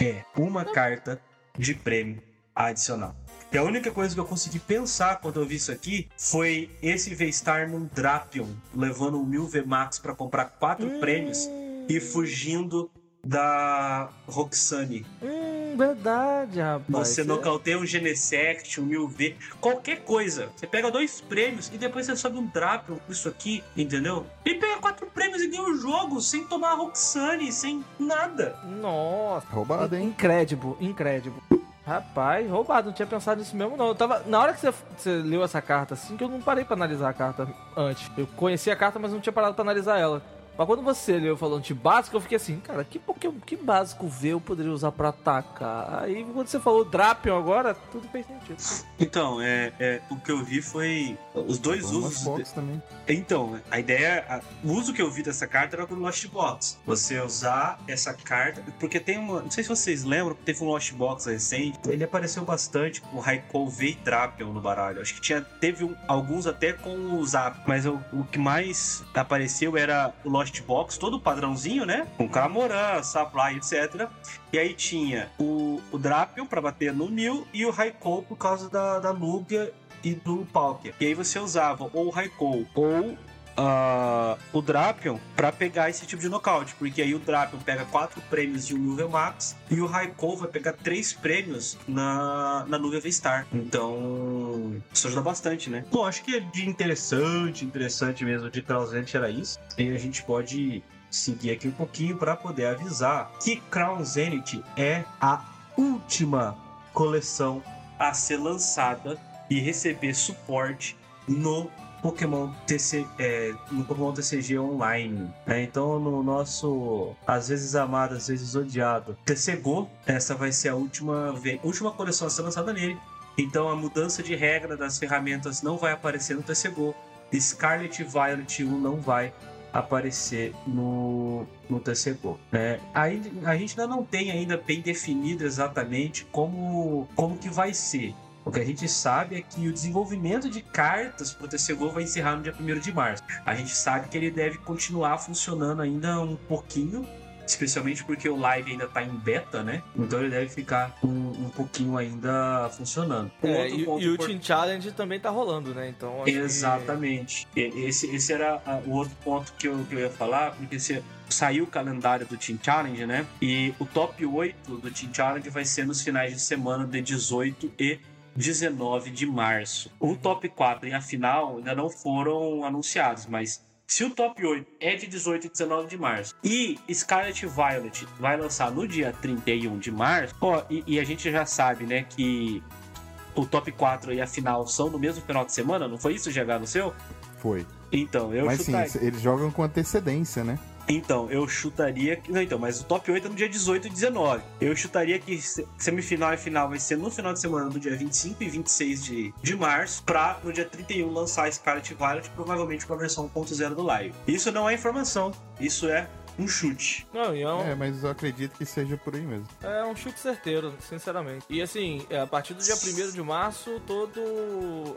É, uma carta de prêmio adicional. E a única coisa que eu consegui pensar quando eu vi isso aqui foi esse V-Star num Drapion, levando um mil V-Max para comprar quatro Hum. prêmios e fugindo da Roxane. Hum, verdade, rapaz. Você É- nocauteia um Genesect, um 1000V, qualquer coisa. Você pega dois prêmios e depois você sobe um Drapion com isso aqui, entendeu? E pega quatro prêmios e ganha o jogo sem tomar a Roxane, sem nada. Nossa. Roubado, hein? Incrédible, incrédible. Rapaz, roubado, não tinha pensado nisso mesmo, não. Eu tava. Na hora que você, você leu essa carta assim, que eu não parei pra analisar a carta antes. Eu conhecia a carta, mas não tinha parado pra analisar ela. Mas quando você leu falando de básico, eu fiquei assim, cara, que Pokémon, que básico V eu poderia usar pra atacar? Aí quando você falou Drapion agora, tudo fez sentido. Então, é, é, o que eu vi foi os dois Algumas usos. fotos também. Então, a ideia, a- o uso que eu vi dessa carta era com o Lost Box. Você usar essa carta, porque tem uma, não sei se vocês lembram, teve um Lost Box recente, ele apareceu bastante com o Raikou V e Drapion no baralho. Acho que tinha, teve um- alguns até com o Zap, mas o, o que mais apareceu era o Lost Box, todo padrãozinho, né? Com Camoran, Supply, etc. E aí tinha o, o Drapion pra bater no Mil e o Raikou por causa da, da Lugia e do Palkia. E aí você usava ou o Raikou ou ah, o Drapion pra pegar esse tipo de nocaute, porque aí o Drapion pega quatro prêmios de um Nuvem Max e o Raikou vai pegar três prêmios na, na Nuvem V-Star. Então, isso ajuda bastante, né? Bom, acho que é de interessante, interessante mesmo de Transcendent era isso. E a gente pode seguir aqui um pouquinho para poder avisar que Crown Zenith é a última coleção a ser lançada e receber suporte no Pokémon, TC, é, no Pokémon TCG Online. né? Então, no nosso, às vezes amado, às vezes odiado, TCGO, essa vai ser a última, última coleção a ser lançada nele. Então, a mudança de regra das ferramentas não vai aparecer no TCGO. Scarlet Violet 1 não vai aparecer no, no TCGO. Né? A gente ainda não tem ainda bem definido exatamente como, como que vai ser. O que a gente sabe é que o desenvolvimento de cartas para o TCGO vai encerrar no dia 1 de março. A gente sabe que ele deve continuar funcionando ainda um pouquinho, especialmente porque o live ainda está em beta, né? Então ele deve ficar um, um pouquinho ainda funcionando. Um É, outro e, ponto e o import- Team Challenge também tá rolando, né? Então acho que- Exatamente. E- Esse, esse era ah, o outro ponto que eu, que eu ia falar, porque se saiu o calendário do Team Challenge, né? E o top 8 do Team Challenge vai ser nos finais de semana de 18 e 19 de março. O top 4 e a final ainda não foram anunciados, mas se o top 8 é de 18 e 19 de março e Scarlet Violet vai lançar no dia 31 de março, ó, e, e a gente já sabe, né, que o top 4 e a final são no mesmo final de semana, não foi isso, GH, no seu? Foi. Então, eu Mas sim, chutaria. eles jogam com antecedência, né? Então, eu chutaria. Não, então, mas o top 8 é no dia 18 e 19. Eu chutaria que se- semifinal e final vai ser no final de semana, no dia 25 e 26 de, de março, pra no dia 31 lançar Scarlet Violet, provavelmente com a versão 1.0 do live. Isso não é informação, isso é um chute. Não, e é um, É, mas eu acredito que seja por aí mesmo. É um chute certeiro, sinceramente. E assim, é, a partir do dia 1 de março, todo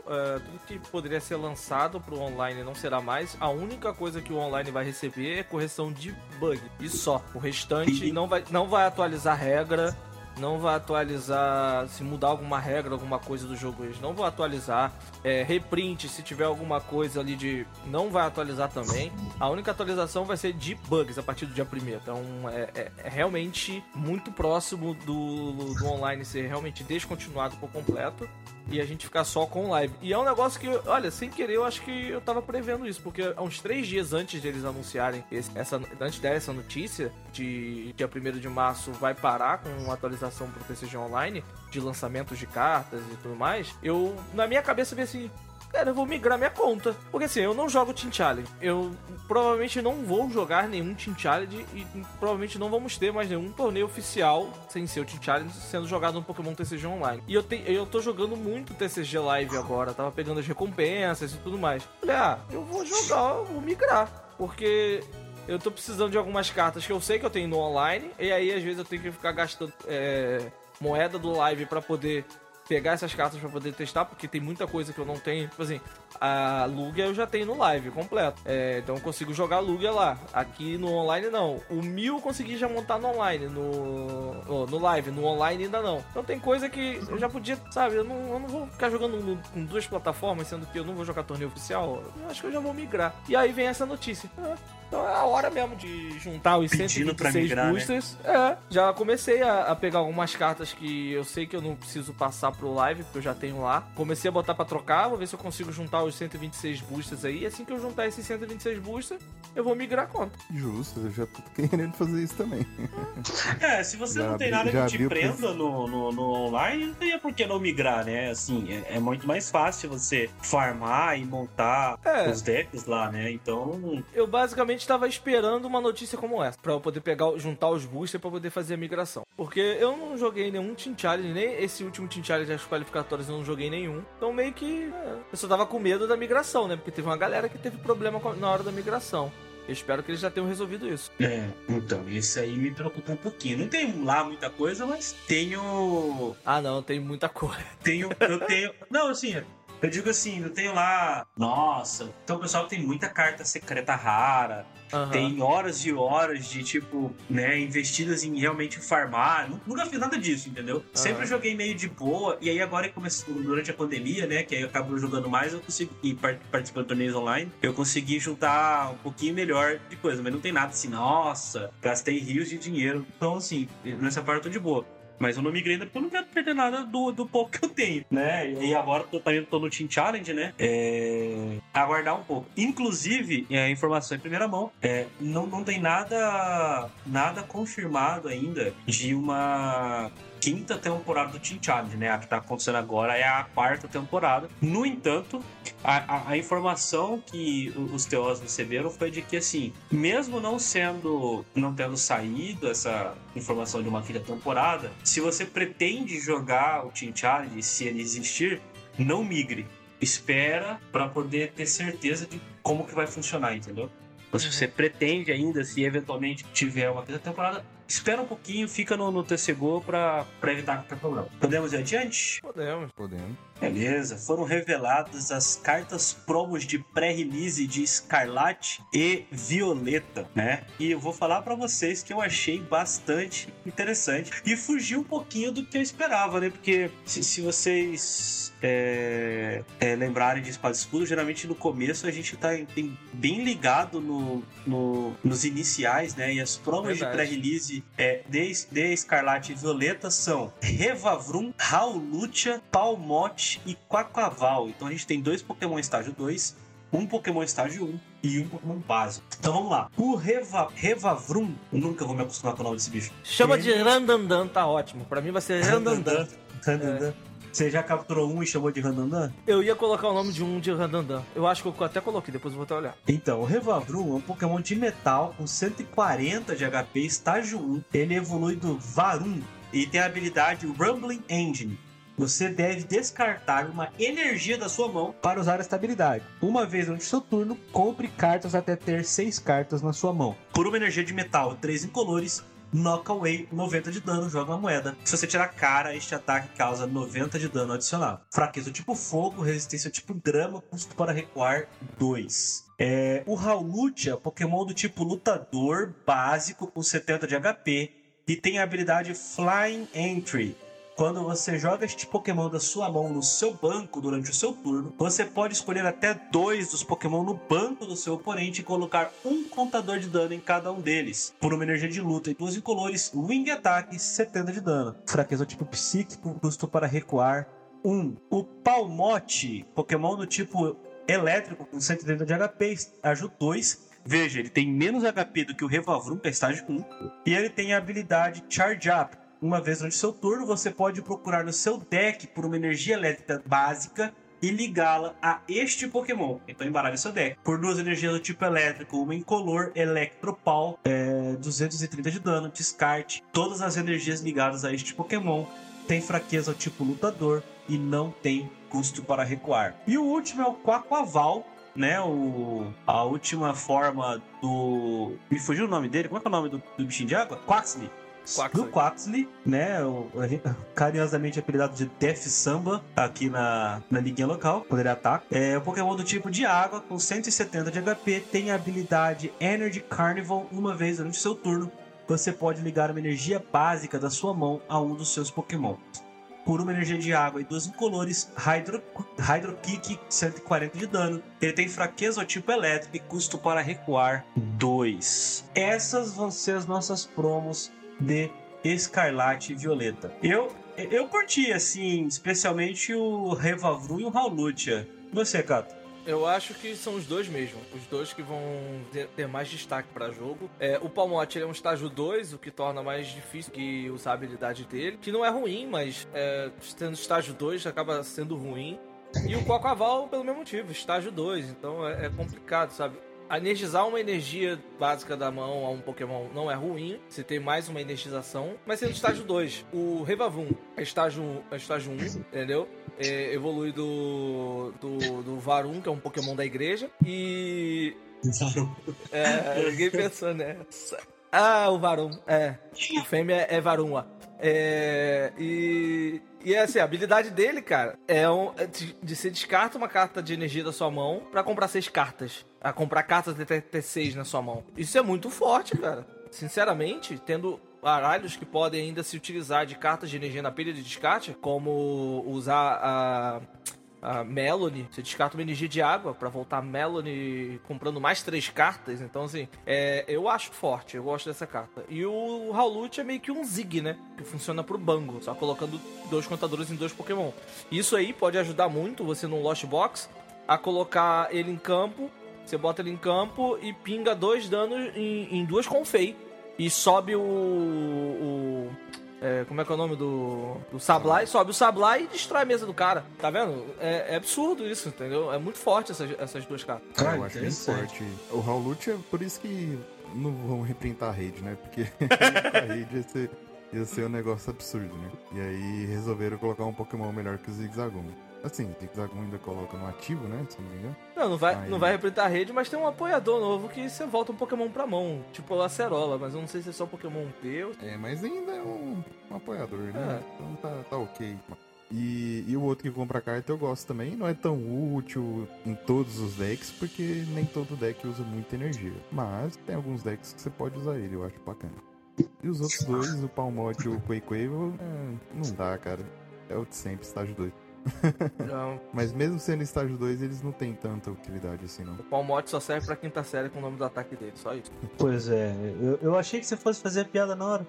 é, tudo que poderia ser lançado pro online não será mais. A única coisa que o online vai receber é correção de bug. E só. O restante E- não vai, não vai atualizar regra. Não vai atualizar se mudar alguma regra, alguma coisa do jogo. Eles não vão atualizar. É, reprint, se tiver alguma coisa ali de. Não vai atualizar também. A única atualização vai ser de bugs a partir do dia 1 Então é, é- é realmente muito próximo do, do online ser realmente descontinuado por completo e a gente ficar só com live. E é um negócio que, olha, sem querer, eu acho que eu tava prevendo isso, porque há uns três dias antes de eles anunciarem esse- essa, antes dessa notícia de dia 1 de março vai parar com uma atualização pro TCG Online de lançamentos de cartas e tudo mais, eu, na minha cabeça, vi assim, cara, eu vou migrar minha conta. Porque assim, eu não jogo Team Challenge. Eu provavelmente não vou jogar nenhum Team Challenge e provavelmente não vamos ter mais nenhum torneio oficial sem ser o Team Challenge sendo jogado no Pokémon TCG Online. E eu, te, eu tô jogando muito TCG Live agora, tava pegando as recompensas e tudo mais. Falei, ah, eu vou jogar, eu vou migrar. Porque eu tô precisando de algumas cartas que eu sei que eu tenho no online, e aí às vezes eu tenho que ficar gastando é, moeda do live para poder pegar essas cartas para poder testar, porque tem muita coisa que eu não tenho. Tipo assim, a Lugia eu já tenho no live completo. É, então eu consigo jogar Lugia lá. Aqui no online não. O Mil eu consegui já montar no online, no, oh, no live. No online ainda não. Então tem coisa que eu já podia, sabe? Eu não, eu não vou ficar jogando com duas plataformas, sendo que eu não vou jogar torneio oficial. Eu acho que eu já vou migrar. E aí vem essa notícia. Ah, então é a hora mesmo de juntar os Pedindo pra 126 migrar, né? boosters. É, já comecei a, a pegar algumas cartas que eu sei que eu não preciso passar pro live, porque eu já tenho lá. Comecei a botar pra trocar, vou ver se eu consigo juntar os 126 boosters aí. E assim que eu juntar esses 126 boosters, eu vou migrar a conta. Justo, eu já tô querendo fazer isso também. É, se você Já não tem nada que te prenda no, no, no online, não teria por que não migrar, né? Assim, é, é muito mais fácil você farmar e montar É. os decks lá, né? Então, Eu basicamente estava esperando uma notícia como essa, pra eu poder pegar, juntar os boosters pra poder fazer a migração. Porque eu não joguei nenhum Team Challenge, nem esse último Team Challenge das qualificatórias eu não joguei nenhum. Então meio que é, eu só tava com medo da migração, né? Porque teve uma galera que teve problema na hora da migração. Eu espero que eles já tenham resolvido isso. é, então, isso aí me preocupa um pouquinho. Não tem lá muita coisa, mas tenho. Ah não, tem muita coisa. Tenho. Eu tenho. Não, assim, eu digo assim, eu tenho lá. Nossa, então o pessoal tem muita carta secreta rara. Aham. Tem horas e horas de, tipo, né, investidas em realmente farmar. Nu- Nunca fiz nada disso, entendeu? Sempre joguei meio de boa. E aí agora, comecei, durante a pandemia, né, que aí eu acabo jogando mais, eu consegui, e par- participando de torneios online, eu consegui juntar um pouquinho melhor de coisa. Mas não tem nada assim, nossa, gastei rios de dinheiro. Então, assim, nessa parte eu tô de boa. Mas eu não migrei ainda porque eu não quero perder nada do, do pouco que eu tenho, né? E agora eu também tô no Team Challenge, né? É... Aguardar um pouco. Inclusive, é, informação em primeira mão, é, não, não tem nada, nada confirmado ainda de uma quinta temporada do Team Challenge, né? A que tá acontecendo agora é a quarta temporada. No entanto, a, a- a informação que os teóricos receberam foi de que, assim, mesmo não sendo, não tendo saído essa informação de uma quinta temporada, se você pretende jogar o Team Challenge, se ele existir, não migre. Espera para poder ter certeza de como que vai funcionar, entendeu? Mas se você pretende ainda, se eventualmente tiver uma quinta temporada, espera um pouquinho, fica no, no TCGO pra, pra evitar qualquer problema. Podemos ir adiante? Podemos. Podendo. Beleza, foram reveladas as cartas promos de pré-release de Escarlate e Violeta, né? E eu vou falar pra vocês que eu achei bastante interessante e fugiu um pouquinho do que eu esperava, né? Porque se, se vocês é, é, lembrarem de Espada e Escudo, geralmente no começo a gente tá bem ligado no, no- nos iniciais, né? E as promos de Verdade. Pré-release é, de, de Escarlate e Violeta são Revavrum, Raulutia, Palmote e Quaquaval. Então a gente tem dois Pokémon estágio 2, um Pokémon estágio 1 e um Pokémon básico. Então vamos lá. O Reva, Revavrum, nunca vou me acostumar com o nome desse bicho. Chama Ele- de Randandan, tá ótimo. Pra mim vai ser Randandan. Randandan. Você já capturou um e chamou de Randandan? Eu ia colocar o nome de um de Randandan. Eu acho que eu até coloquei, depois eu vou até olhar. Então, o Revavrum é um Pokémon de metal com 140 de HP, estágio 1. Ele evolui do Varum e tem a habilidade Rumbling Engine. Você deve descartar uma energia da sua mão para usar esta habilidade. Uma vez durante seu turno, compre cartas até ter 6 cartas na sua mão. Por uma energia de metal 3 incolores, knock away 90 de dano, joga uma moeda. Se você tirar cara, este ataque causa 90 de dano adicional. Fraqueza tipo fogo, resistência tipo drama, custo para recuar 2. É, o Raulutia, Pokémon do tipo lutador, básico, com 70 de HP, e tem a habilidade Flying Entry. Quando você joga este Pokémon da sua mão no seu banco durante o seu turno, você pode escolher até dois dos Pokémon no banco do seu oponente e colocar um contador de dano em cada um deles. Por uma energia de luta e duas incolores, Wing Attack 70 de dano. Fraqueza tipo psíquico, custo para recuar 1. O Palmote, Pokémon do tipo elétrico com 130 de HP, estágio 2. Veja, ele tem menos HP do que o Revavrum, que é estágio 1. E ele tem a habilidade Charge Up. Uma vez durante seu turno, você pode procurar no seu deck por uma energia elétrica básica e ligá-la a este Pokémon. Então embaralha seu deck. Por duas energias do tipo elétrico, uma incolor, Electropau, é, 230 de dano, descarte. Todas as energias ligadas a este Pokémon tem fraqueza ao tipo lutador e não tem custo para recuar. E o último é o Quaquaval, né? O, a última forma do. Me fugiu o nome dele? Como é é o nome do, do bichinho de água? Quaxley. Quaxley. Do Quaxley, né? O, carinhosamente apelidado de Death Samba aqui na, na liguinha local, quando ele ataca. É o Pokémon do tipo de água, com 170 de HP, tem a habilidade Energy Carnival uma vez durante seu turno. Você pode ligar uma energia básica da sua mão a um dos seus Pokémon por uma energia de água e duas incolores, Hydro, Hydro Kick 140 de dano. Ele tem fraqueza ao tipo elétrico e custo para recuar 2. Essas vão ser as nossas promos de Escarlate e Violeta. Eu eu curti assim, especialmente o Revavru e o Raulutia. Você, Cato? Eu acho que são os dois mesmo. Os dois que vão ter mais destaque para jogo. É, o Palmote é um estágio 2, o que torna mais difícil que usar a habilidade dele. Que não é ruim, mas é, sendo estágio 2 acaba sendo ruim. E o Cocaval pelo mesmo motivo, estágio 2. Então é, é complicado, sabe? Energizar uma energia básica da mão a um Pokémon não é ruim. Você tem mais uma energização. Mas sendo estágio 2, o Revavum é estágio, é estágio 1, um, entendeu? É, evolui do, do, do Varum, que é um Pokémon da igreja. E. É, ninguém pensou nessa. Ah, o Varum, é. O fêmea é Varuma. É, e, e assim, a habilidade dele, cara, é, um, é de, de você descarta uma carta de energia da sua mão para comprar seis cartas. A comprar cartas de ter seis na sua mão. Isso é muito forte, cara. Sinceramente, tendo baralhos que podem ainda se utilizar de cartas de energia na pilha de descarte, como usar a a Melanie, você descarta uma energia de água para voltar Melanie comprando mais três cartas. Então, assim, é, eu acho forte, eu gosto dessa carta. E o Howlut é meio que um Zig, né? Que funciona pro bango, só colocando dois contadores em dois Pokémon. Isso aí pode ajudar muito você no Lost Box a colocar ele em campo. Você bota ele em campo e pinga dois danos em, em duas Confei. E sobe o, o é, como é que é o nome do, do Sablai? Sobe o Sablai e destrói a mesa do cara. Tá vendo? É, é absurdo isso, entendeu? É muito forte essas, essas duas cartas. Cara, eu acho bem forte. O Raulut é por isso que não vão reprintar a rede, né? Porque a rede ia ser, ia ser um negócio absurdo, né? E aí resolveram colocar um Pokémon melhor que o Zigzagoon. Assim, Zigzagoon ainda coloca no ativo, né? Se não me engano. Não, não vai, Aí... não vai reprintar a rede, mas tem um apoiador novo que você volta um Pokémon pra mão. Tipo a Acerola, mas eu não sei se é só Pokémon P ou... É, mas ainda é um, um apoiador, né? É. Então tá, tá ok. E, e, o outro que compra carta eu gosto também. Não é tão útil em todos os decks, porque nem todo deck usa muita energia. Mas tem alguns decks que você pode usar ele, eu acho bacana. E os outros dois, o Palmot e o Quake Wave, é, não dá, cara. É o de sempre, estágio 2. Não. Mas mesmo sendo estágio 2, eles não têm tanta utilidade assim, não. O Palmote só serve pra quinta série com o nome do ataque dele, só isso. Pois é, eu, eu achei que você fosse fazer a piada na hora.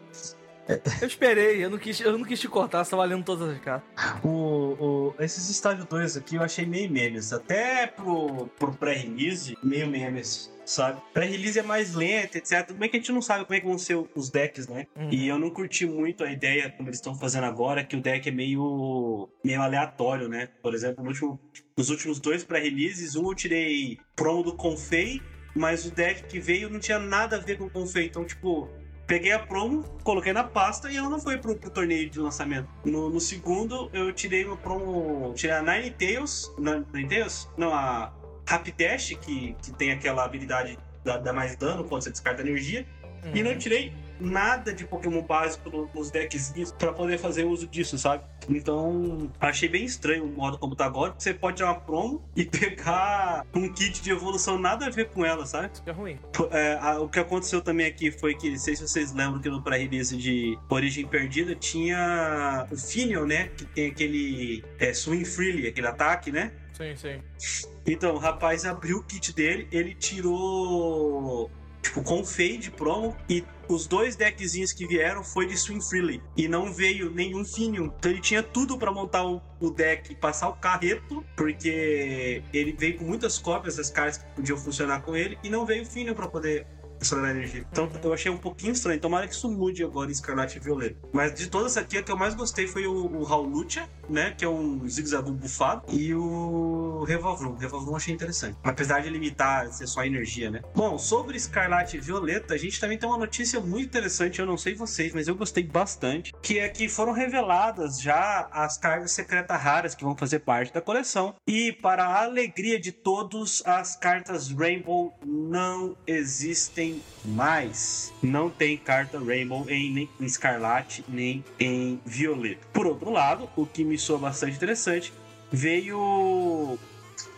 Eu esperei, eu não quis, eu não quis te cortar, você tava lendo todas as cartas. O, o, esses estágio 2 aqui eu achei meio memes. Até pro, pro pré-release, meio memes sabe? Pré-release é mais lento, etc. Tudo bem que a gente não sabe como é que vão ser os decks, né? Uhum. E eu não curti muito a ideia, como eles estão fazendo agora, que o deck é meio, meio aleatório, né? Por exemplo, no último, nos últimos dois pré-releases, um eu tirei promo do Confei, mas o deck que veio não tinha nada a ver com o Confei. Então, tipo, peguei a promo, coloquei na pasta e ela não foi pro, pro torneio de lançamento. No, no, segundo, eu tirei uma promo. Tirei a Nine Tails. Nine Tails? Não, a Rapidash, que, que tem aquela habilidade da, da mais dano quando você descarta energia. Uhum. E não tirei nada de Pokémon básico nos decks para poder fazer uso disso, sabe? Então, achei bem estranho o modo como tá agora. Você pode tirar uma promo e pegar um kit de evolução nada a ver com ela, sabe? Isso é ruim. É, a, o que aconteceu também aqui foi que, não sei se vocês lembram que no pré-release de Origem Perdida tinha o Finion, né? Que tem aquele é, Swing Freely, aquele ataque, né? Sim, sim. Então, o rapaz abriu o kit dele, ele tirou tipo, com fade promo e os dois deckzinhos que vieram foi de Swing Freely e não veio nenhum Finion. Então ele tinha tudo para montar o, deck e passar o carreto, porque ele veio com muitas cópias das cartas que podiam funcionar com ele e não veio o Finion para poder a energia. Então eu achei um pouquinho estranho. Tomara que isso mude agora em Escarlate e Violeta. Mas de todas aqui, a que eu mais gostei foi o, o Raulucha né? Que é um Zigzagoon bufado. E o. Revavrum eu achei interessante. Apesar de limitar ser só energia, né? Bom, sobre Escarlate e Violeta, a gente também tem uma notícia muito interessante. Eu não sei vocês, mas eu gostei bastante. Que é que foram reveladas já as cargas secretas raras que vão fazer parte da coleção. E para a alegria de todos, as cartas Rainbow não existem mais. Não tem carta Rainbow em, nem em Escarlate nem em Violeta. Por outro lado, o que me soa bastante interessante, veio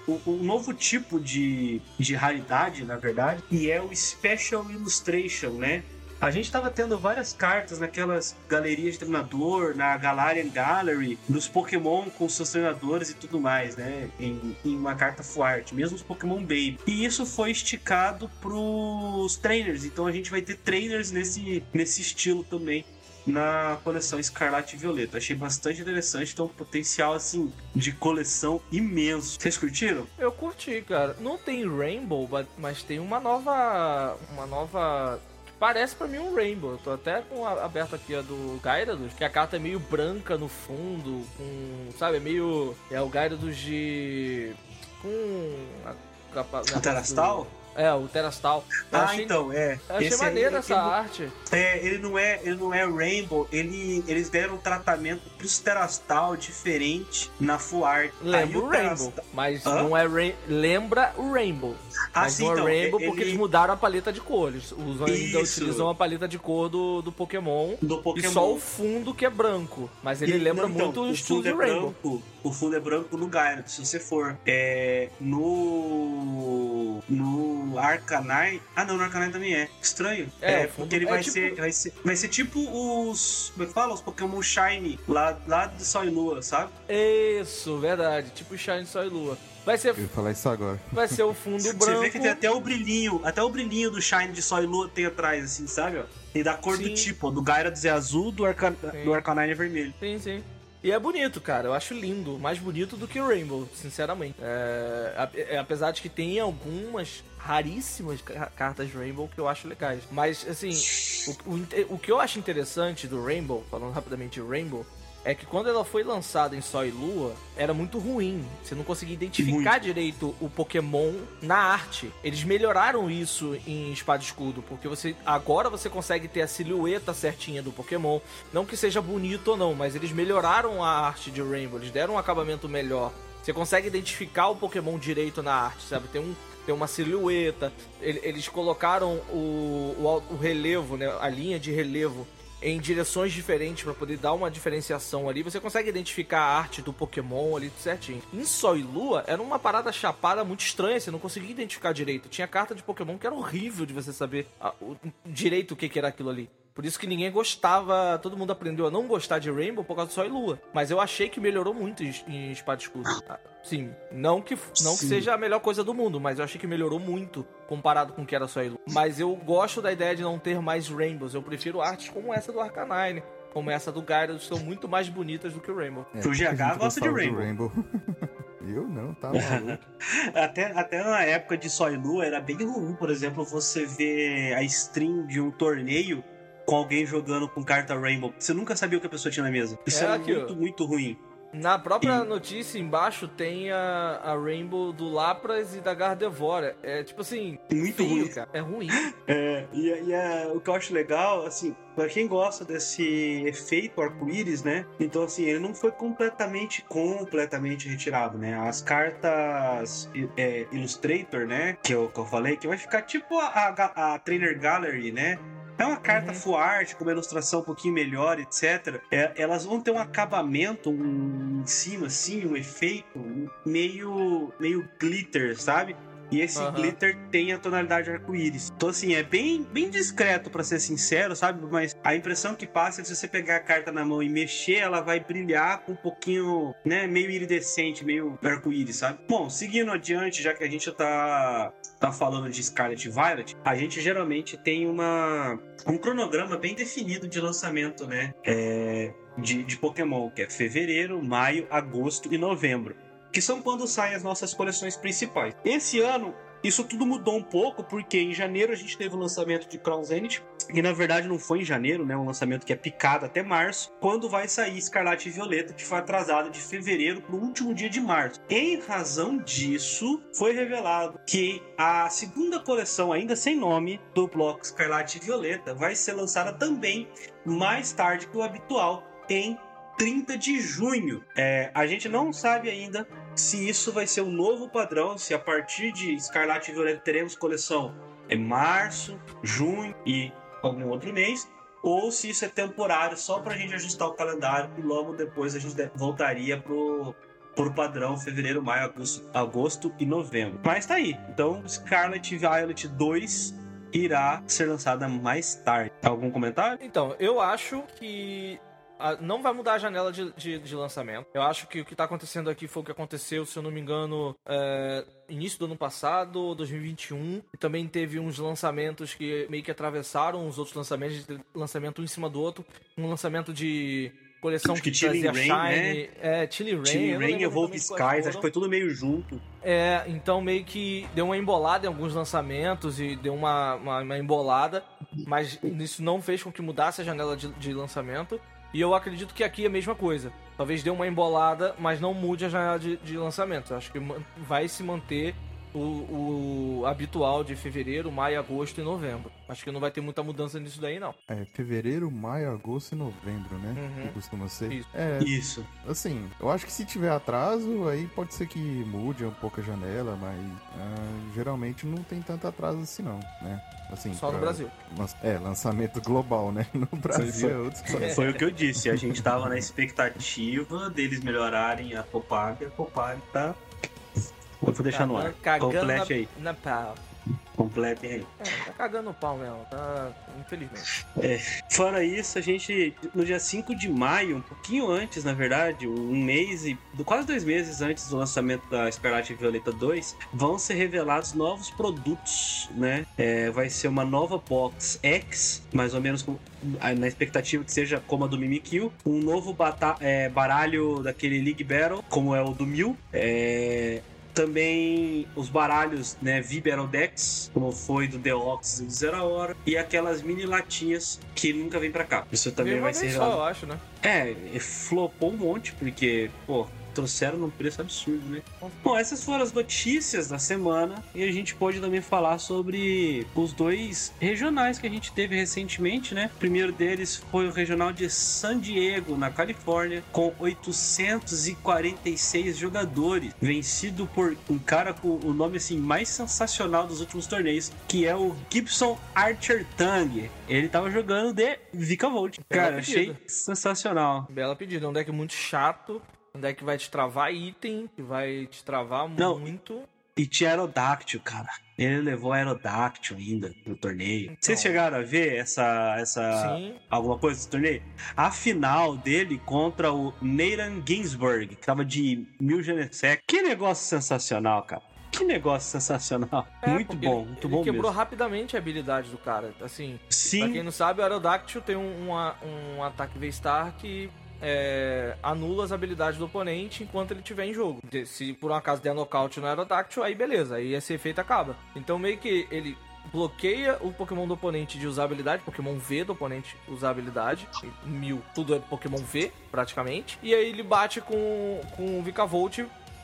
um novo tipo de, de raridade, na verdade, e é o Special Illustration, né? A gente estava tendo várias cartas naquelas galerias de treinador, na Galarian Gallery, dos Pokémon com seus treinadores e tudo mais, né? Em, em uma carta full art, mesmo os Pokémon Baby. E isso foi esticado pros trainers, então a gente vai ter trainers nesse, nesse estilo também na coleção Escarlate e Violeta. Achei bastante interessante, então um potencial assim de coleção imenso. Vocês curtiram? Eu curti, cara. Não tem Rainbow, mas tem uma nova uma nova parece para mim um Rainbow. Tô até com a, aberto aqui a do Gyarados, que a carta é meio branca no fundo, com, sabe, é meio é o Gyarados de com a o Terastal? Do... É, o Terastal. Ah, achei, então, é. Eu achei Esse maneiro essa ele, arte. É, ele não é, ele não é Rainbow, ele, eles deram um tratamento pros Terastal diferente na Full Art. Lembra o, o Rainbow, mas Hã? não é lembra o Rainbow. Ah, mas sim, não é então, Rainbow ele... porque eles mudaram a paleta de cores. Usam, ainda utilizam a paleta de cor do, do Pokémon. Do Pokémon. E só o fundo que é branco. Mas ele e, lembra não, então, muito o estilo é Rainbow. Branco, o fundo é branco no Gyarados. Se você for é, no no Arcanine, ah não, no Arcanine também é. Estranho. É, é porque ele é vai, tipo... ser, vai ser vai ser tipo os, como é que fala? Os Pokémon Shine lá lá de Sol e Lua, sabe? Isso, verdade, tipo Shine Sol e Lua. Vai ser. Eu ia falar isso agora. Vai ser o fundo branco. Você vê que tem até o brilhinho, até o brilhinho do Shine de Sol e Lua tem atrás, assim, sabe? Ó. Tem da cor sim. do tipo, ó, do Gyarados é azul, do, Arca... do Arcanine é vermelho. Sim, sim. E é bonito, cara. Eu acho lindo. Mais bonito do que o Rainbow, sinceramente. É, é apesar de que tem algumas raríssimas cartas Rainbow que eu acho legais. Mas, assim, o, o, o que eu acho interessante do Rainbow, falando rapidamente de Rainbow, é que quando ela foi lançada em Sol e Lua, era muito ruim. Você não conseguia identificar muito. direito o Pokémon na arte. Eles melhoraram isso em Espada e Escudo, porque você agora você consegue ter a silhueta certinha do Pokémon. Não que seja bonito ou não, mas eles melhoraram a arte de Rainbow, eles deram um acabamento melhor. Você consegue identificar o Pokémon direito na arte, sabe? Tem um tem uma silhueta. Eles colocaram o, o, o, relevo, né? A linha de relevo em direções diferentes para poder dar uma diferenciação ali. Você consegue identificar a arte do Pokémon ali certinho. Em Sol e Lua era uma parada chapada muito estranha, você não conseguia identificar direito. Tinha carta de Pokémon que era horrível de você saber a, o, direito o que, que era aquilo ali. Por isso que ninguém gostava, todo mundo aprendeu a não gostar de Rainbow por causa do Sol e Lua. Mas eu achei que melhorou muito em Espada e Escudo. Ah, sim, não que não que seja a melhor coisa do mundo, mas eu achei que melhorou muito comparado com o que era Sol e Lua. Mas eu gosto da ideia de não ter mais Rainbows. Eu prefiro artes como essa do Arcanine, como essa do Gyarados, são muito mais bonitas do que o Rainbow. É, o GH gosta de Rainbow. Rainbow. Eu não, tá maluco. até, até na época de Sol e Lua era bem ruim, por exemplo, você ver a stream de um torneio com alguém jogando com carta Rainbow. Você nunca sabia o que a pessoa tinha na mesa. Isso é era aqui, muito, ó. muito ruim. Na própria e... notícia embaixo tem a, a Rainbow do Lapras e da Gardevoir. É tipo assim. Muito feio, ruim. Cara. É ruim. É, e, e a, o que eu acho legal, assim, pra quem gosta desse efeito arco-íris, né? Então, assim, ele não foi completamente, completamente retirado, né? As cartas é, Illustrator, né? Que eu, que eu falei, que vai ficar tipo a, a, a Trainer Gallery, né? É uma carta uhum. full art, com uma ilustração um pouquinho melhor, etc. É, elas vão ter um acabamento um, em cima, assim, um efeito meio, meio glitter, sabe? E esse uhum. glitter tem a tonalidade arco-íris. Então, assim, é bem, bem discreto, para ser sincero, sabe? Mas a impressão que passa é que se você pegar a carta na mão e mexer, ela vai brilhar com um pouquinho, né? Meio iridescente, meio arco-íris, sabe? Bom, seguindo adiante, já que a gente tá, tá falando de Scarlet Violet, a gente geralmente tem uma, um cronograma bem definido de lançamento, né? É, de, de Pokémon, que é fevereiro, maio, agosto e novembro que são quando saem as nossas coleções principais. Esse ano Isso tudo mudou um pouco porque em janeiro a gente teve o lançamento de Crown Zenith, e na verdade não foi em janeiro, né? Um lançamento que é picado até março, quando vai sair Escarlate e Violeta, que foi atrasado de fevereiro para o último dia de março. Em razão disso, foi revelado que a segunda coleção, ainda sem nome, do bloco Escarlate e Violeta, vai ser lançada também mais tarde que o habitual, em 30 de junho. É, a gente não sabe ainda se isso vai ser um novo padrão, se a partir de Escarlate e Violeta teremos coleção em março, junho e algum outro mês, ou se isso é temporário só para a gente ajustar o calendário e logo depois a gente voltaria pro por padrão fevereiro, maio, agosto, agosto e novembro. Mas tá aí. Então, Scarlet Violet 2 irá ser lançada mais tarde. Algum comentário? Então, eu acho que não vai mudar a janela de, de, de, lançamento. Eu acho que o que está acontecendo aqui foi o que aconteceu, se eu não me engano, é, início do ano passado, 2021. E também teve uns lançamentos que meio que atravessaram os outros lançamentos, lançamento um em cima do outro. Um lançamento de coleção acho que, que Rain, Shine, né? é, Chili Rain, Chili Rain, Evolve Skies, acho que foi tudo meio junto. É, então meio que deu uma embolada em alguns lançamentos e deu uma, uma, uma embolada, mas isso não fez com que mudasse a janela de, de lançamento. E eu acredito que aqui é a mesma coisa. Talvez dê uma embolada, mas não mude a janela de, de lançamento. Acho que vai se manter o, o, habitual de fevereiro, maio, agosto e novembro. Acho que não vai ter muita mudança nisso daí, não. É, fevereiro, maio, agosto e novembro, né? Uhum. Que costuma ser. Isso. É, Isso. Assim, eu acho que se tiver atraso, aí pode ser que mude um pouco a janela, mas uh, geralmente não tem tanto atraso assim, não, né? Assim, Só pra, no Brasil. É, lançamento global, né? No Brasil foi, é foi, foi o que eu disse. A gente tava na expectativa deles melhorarem a Copag. A Copag tá Vou deixar no ar. Complete aí. Na pau. Completem aí. É, tá cagando o pau mesmo, tá? Infelizmente. É. Fora isso, a gente, no dia 5 de maio, um pouquinho antes, na verdade, um mês e quase dois meses antes do lançamento da Escarlate Violeta 2, vão ser revelados novos produtos, né? É, vai ser uma nova box X, mais ou menos com, na expectativa que seja como a do Mimikyu, um novo é, baralho daquele League Battle, como é o do Mil, é, também os baralhos, né, Vibero Decks, como foi do The Ox e do Zero Hora, e aquelas mini latinhas que nunca vem para cá. Isso também vai ser só, eu acho, né? É, flopou um monte, porque, pô, trouxeram num preço absurdo, né? Bom, essas foram as notícias da semana e a gente pode também falar sobre os dois regionais que a gente teve recentemente, né? O primeiro deles foi o regional de San Diego, na Califórnia, com 846 jogadores, vencido por um cara com o nome assim mais sensacional dos últimos torneios, que é o Gibson Archer Tang. Ele tava jogando de Vika Volt. Cara, achei sensacional. Bela pedida, um deck muito chato, um deck que vai te travar item, que vai te travar Não. muito. E tinha Aerodáctil, cara. Ele levou Aerodáctil ainda no torneio. Então, Vocês chegaram a ver essa, essa sim. alguma coisa desse torneio? A final dele contra o Nathan Ginsburg, que tava de mil Genesec. Que negócio sensacional, cara. Que negócio sensacional. É, muito bom, ele, muito ele bom quebrou mesmo. rapidamente a habilidade do cara. Assim, Sim. pra quem não sabe, o Aerodáctil tem um, uma- um ataque V-Star que é, anula as habilidades do oponente enquanto ele estiver em jogo. Se por um acaso der nocaute no Aerodáctil, aí beleza, aí esse efeito acaba. Então meio que ele bloqueia o Pokémon do oponente de usar habilidade, Pokémon V do oponente usar habilidade, Mil, tudo é Pokémon V, praticamente. E aí ele bate com, com o Vikavolt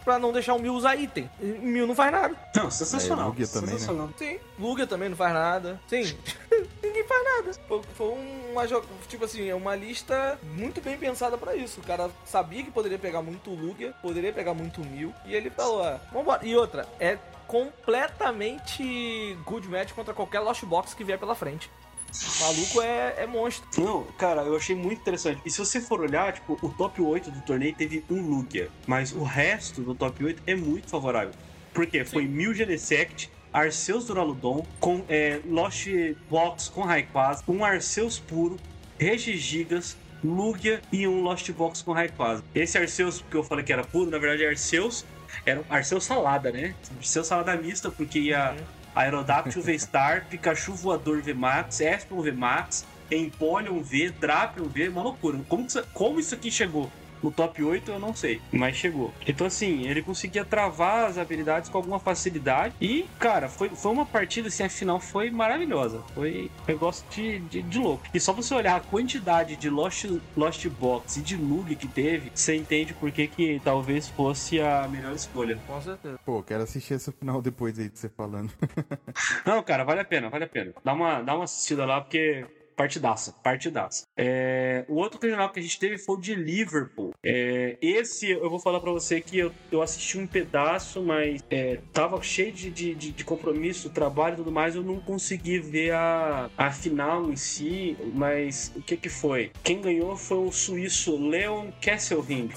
pra não deixar o Mil usar item. E Mil não faz nada. Não, sensacional. É, Lugia também, né? sensacional. Sim, Lugia também não faz nada. Sim, ninguém faz nada. Foi, foi uma tipo assim, é uma lista muito bem pensada pra isso. O cara sabia que poderia pegar muito Lugia, poderia pegar muito Mil, e ele falou, ah, vambora. E outra, é completamente good match contra qualquer Lost Box que vier pela frente. O maluco é, é monstro. Não, cara, eu achei muito interessante. E se você for olhar, tipo, o top 8 do torneio teve um Lugia, mas o resto do top 8 é muito favorável. Porque foi Mil Genesect, Arceus Duraludon, com é, Lost Box com Rayquaza, um Arceus puro, Regigigas, Lugia e um Lost Box com Rayquaza. Esse Arceus que eu falei que era puro, na verdade é Arceus, era um Arceus salada, né? Arceus salada mista, porque ia Aerodactyl V-Star, Pikachu voador V-Max, Espon V-Max, Empoleon V, Drapion V, uma loucura. Como, isso, como isso aqui chegou? No top 8 eu não sei, mas chegou. Então assim, ele conseguia travar as habilidades com alguma facilidade e, cara, foi, foi uma partida assim, a final foi maravilhosa. Foi um negócio de, de, de louco. E só você olhar a quantidade de Lost, Lost Box e de Lug que teve, você entende por que que talvez fosse a melhor escolha. Com certeza. Pô, quero assistir essa final depois aí de você falando. Não, cara, vale a pena, vale a pena. Dá uma, dá uma assistida lá, porque partidaça, partidaça. É, o outro regional que a gente teve foi o de Liverpool. É, esse eu vou falar pra você que eu, eu assisti um pedaço, mas é, tava cheio de, de, de- de compromisso, trabalho e tudo mais, eu não consegui ver a, a final em si, mas o que que foi? Quem ganhou foi o suíço Leon Kesselring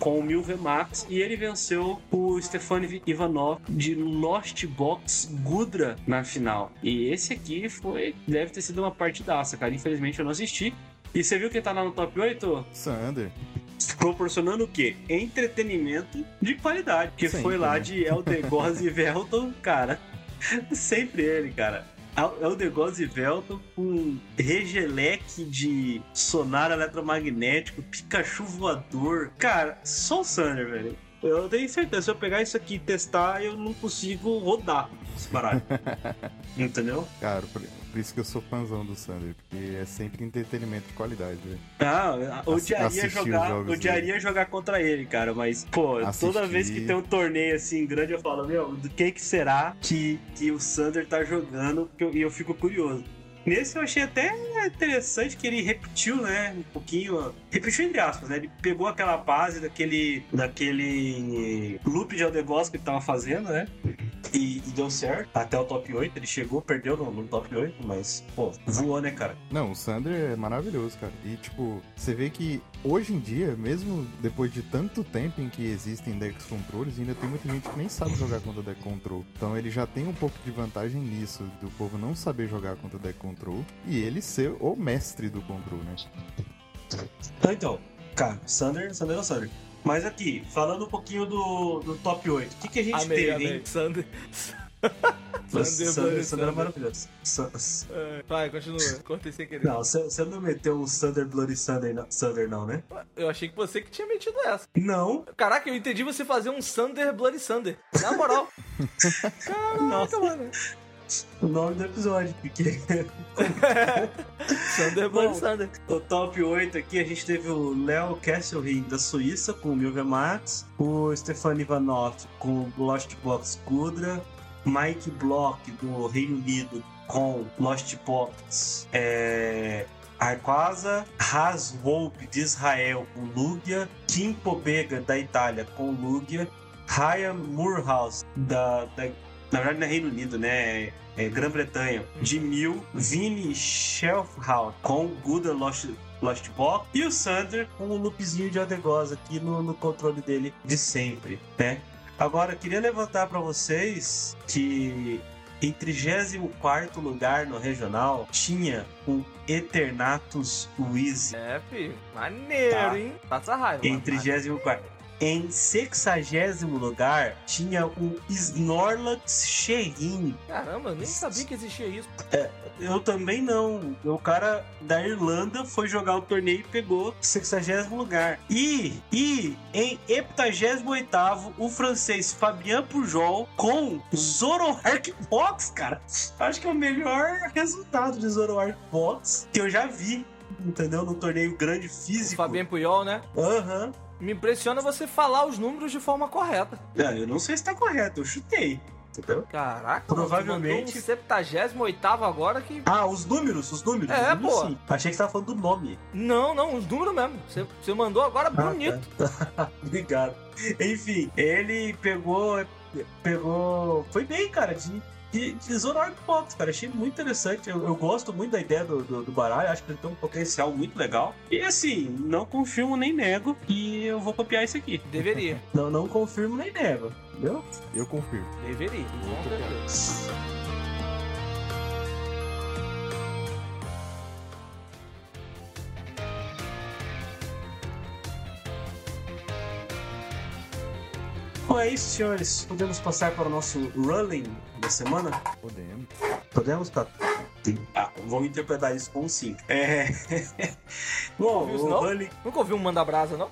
com o Milve Max e ele venceu o Stefan Ivanov de Lost Box Gudra na final. E esse aqui foi deve ter sido uma partidaça, cara. Infelizmente eu não assisti. E você viu quem tá lá no top 8? Sander. Proporcionando o quê? Entretenimento de qualidade. Que Sempre, foi lá né? de Eldegoz e Velton, cara. Sempre ele, cara. Eldegoz e Velton com regeleque de sonar eletromagnético, Pikachu voador. Cara, só o Sander, velho. Eu tenho certeza, se eu pegar isso aqui e testar, eu não consigo rodar esse baralho. Entendeu? Cara, por, isso que eu sou fãzão do Sander, porque é sempre entretenimento de qualidade. Ah, odiaria jogar, odiaria jogar contra ele, cara, mas, pô, toda Assistir. vez que tem um torneio assim grande, eu falo, meu, do que que será que, que o Sander tá jogando? Que eu- E eu, fico curioso. Nesse eu achei até interessante que ele repetiu, né, um pouquinho, repetiu entre aspas, né, ele pegou aquela base daquele, daquele loop de Aldegos que ele tava fazendo, né, e, e deu certo, até o top 8, ele chegou, perdeu no, no top 8, mas, pô, voou, né, cara? Não, o Sander é maravilhoso, cara. E, tipo, você vê que hoje em dia, mesmo depois de tanto tempo em que existem decks controles, ainda tem muita gente que nem sabe jogar contra deck control. Então ele já tem um pouco de vantagem nisso, do povo não saber jogar contra deck control e ele ser o mestre do control, né? Então, então, cara, Sander, Sander é o Sander. Mas aqui, falando um pouquinho do, do top 8, o que, que a gente Amei, teve, amei. hein? Sander. Sander, Sander, Sander, Sander. é maravilhoso. Sa- É, Vai, continua. Cortei sem querer. Não, você você não meteu um Sander Bloody Sander, não, Sander, não, né? Eu achei que você que tinha metido essa. Não. Caraca, eu entendi você fazer um Sander Bloody Sander. Na moral. Caraca, Nossa. mano. O nome do episódio, porque Bom. Sander. o top 8 aqui a gente teve o Léo Kesselring da Suíça com o Milve Max, o Stefan Ivanov com o Lost Box Kudra, Mike Block do Reino Unido com Lost Box é, Arquasa, Has Wolpe de Israel com Lugia, Kim Pobega da Itália com Lugia, Ryan Moorhouse da, da na verdade não é Reino Unido, né? É Grã-Bretanha, de mil, Vini Shelfhout com Guda Lost, Lost Box e o Sander com o loopzinho de Adegosa aqui no, no controle dele de sempre, né? Agora, queria levantar para vocês que em 34 lugar no regional tinha o Eternatus Wheezy. É, filho. Maneiro, Tá. hein? Passa raiva. Em mano. 34. Em 60 lugar tinha o Snorlax Sherrin. Caramba, eu nem sabia que existia isso. Eu também não. O cara da Irlanda foi jogar o torneio e pegou 60 lugar. E, e em 78 o francês Fabien Pujol com Zoroark Box, cara. Acho que é o melhor resultado de Zoroark Box que eu já vi. Entendeu? No torneio grande O físico. Fabien Puyol, né? Aham. Me impressiona você falar os números de forma correta. Ah, eu não sei se tá correto, eu chutei. Entendeu? Caraca, Provavelmente- um 78 agora que. Ah, os números, os números. É, os números, pô. sim. Achei que você tava falando do nome. Não, não, os números mesmo. Você, você mandou agora bonito. Obrigado. Enfim, ele pegou. Pegou. Foi bem, cara, de, de, de Zoroark Box, cara. Achei muito interessante. Eu, eu gosto muito da ideia do, do, do baralho. Acho que ele tem um potencial muito legal. E assim, não confirmo nem nego que eu vou copiar isso aqui. Deveria, Não, não confirmo nem nego. Entendeu? Eu confirmo. deveria. Com certeza. Bom, é isso, senhores. Podemos passar para o nosso Rolling da semana? Podemos. Podemos, Tato? Ah, vamos interpretar isso com sim. É. Bom, Ouviu isso, o não? Rolling. Nunca ouviu um manda brasa, não?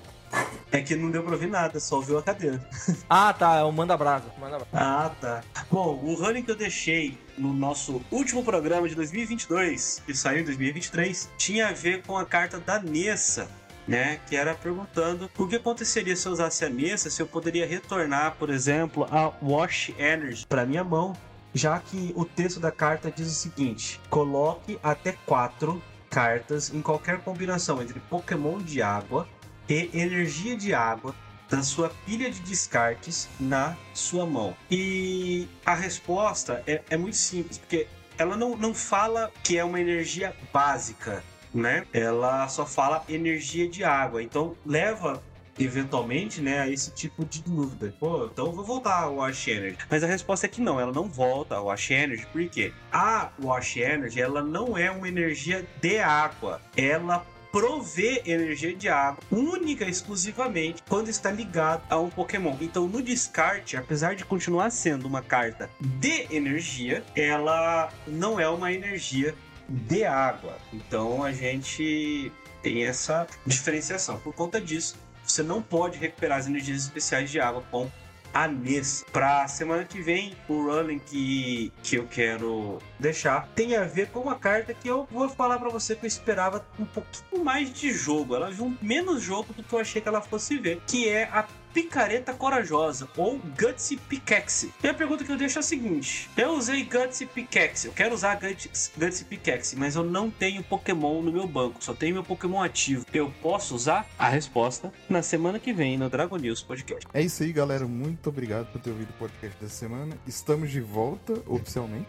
É que não deu pra ouvir nada, só ouviu a cadeira. Ah, tá, é o Manda Brasa. Manda Brasa. Ah, tá. Bom, o running que eu deixei no nosso último programa de 2022, que saiu em 2023, tinha a ver com a carta da Nessa, né? Que era perguntando o que aconteceria se eu usasse a Nessa, se eu poderia retornar, por exemplo, a Wash Energy para minha mão, já que o texto da carta diz o seguinte: coloque até quatro cartas em qualquer combinação entre Pokémon de água e energia de água da sua pilha de descartes na sua mão. E a resposta é, é muito simples, porque ela não, não fala que é uma energia básica, né? Ela só fala energia de água. Então leva eventualmente, né, a esse tipo de dúvida. Pô, então vou voltar ao Wash Energy. Mas a resposta é que não, ela não volta ao Wash Energy, por quê? A Wash Energy, ela não é uma energia de água. Ela prover energia de água única e exclusivamente quando está ligado a um Pokémon. Então, no descarte, apesar de continuar sendo uma carta de energia, ela não é uma energia de água. Então, a gente tem essa diferenciação. Por conta disso, você não pode recuperar as energias especiais de água com a Nessa. Pra semana que vem, o running que, que eu quero deixar tem a ver com uma carta que eu vou falar para você que eu esperava um pouquinho mais de jogo. Ela viu menos jogo do que eu achei que ela fosse ver, que é a Picareta Corajosa ou Gutsy Pickaxe. E a pergunta que eu deixo é a seguinte: eu usei Gutsy Pickaxe, eu quero usar Gutsy, Gutsy Pickaxe, mas eu não tenho Pokémon no meu banco, só tenho meu Pokémon ativo. Eu posso usar? A resposta na semana que vem no Dragon News Podcast. É isso aí, galera. Muito obrigado por ter ouvido o podcast dessa semana. Estamos de volta, oficialmente.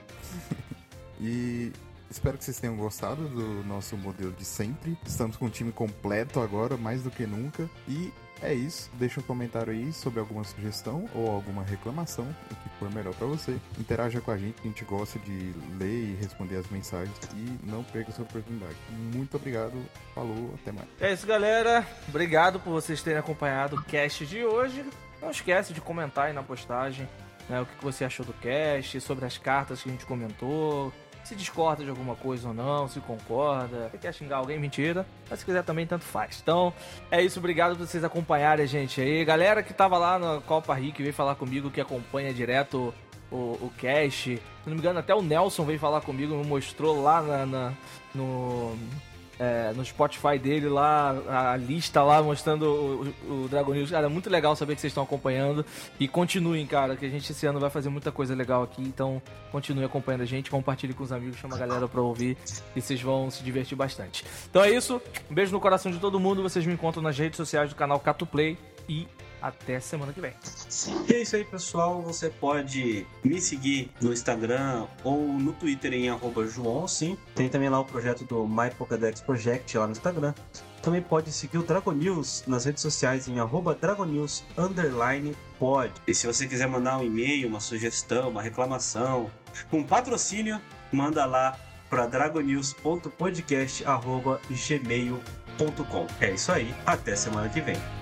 e espero que vocês tenham gostado do nosso modelo de sempre. Estamos com o time completo agora, mais do que nunca. E é isso. Deixa um comentário aí sobre alguma sugestão ou alguma reclamação, o que for melhor para você. Interaja com a gente, a gente gosta de ler e responder as mensagens e não perca essa oportunidade. Muito obrigado, falou, até mais. É isso, galera. Obrigado por vocês terem acompanhado o cast de hoje. Não esquece de comentar aí na postagem né, o que você achou do cast, sobre as cartas que a gente comentou, se discorda de alguma coisa ou não, se concorda, se quer xingar alguém, mentira. Mas se quiser também, tanto faz. Então, é isso. Obrigado por vocês acompanharem a gente aí. Galera que tava lá na Copa Rick veio falar comigo, que acompanha direto o, o cast. Se não me engano, até o Nelson veio falar comigo, me mostrou lá na, na no é, no Spotify dele lá, a lista lá mostrando o, o, Dragon News. Cara, é muito legal saber que vocês estão acompanhando. E continuem, cara, que a gente esse ano vai fazer muita coisa legal aqui. Então, continue acompanhando a gente, compartilhe com os amigos, chama a galera pra ouvir e vocês vão se divertir bastante. Então é isso. Um beijo no coração de todo mundo. Vocês me encontram nas redes sociais do canal Catuplay e até semana que vem. E é isso aí, pessoal. Você pode me seguir no Instagram ou no Twitter em João, sim. Tem também lá o projeto do My Pokédex Project lá no Instagram. Também pode seguir o Dragon News nas redes sociais em arroba Dragonews underline pod. E se você quiser mandar um e-mail, uma sugestão, uma reclamação, um patrocínio, manda lá para dragonews.podcast.gmail.com. É isso aí, até semana que vem.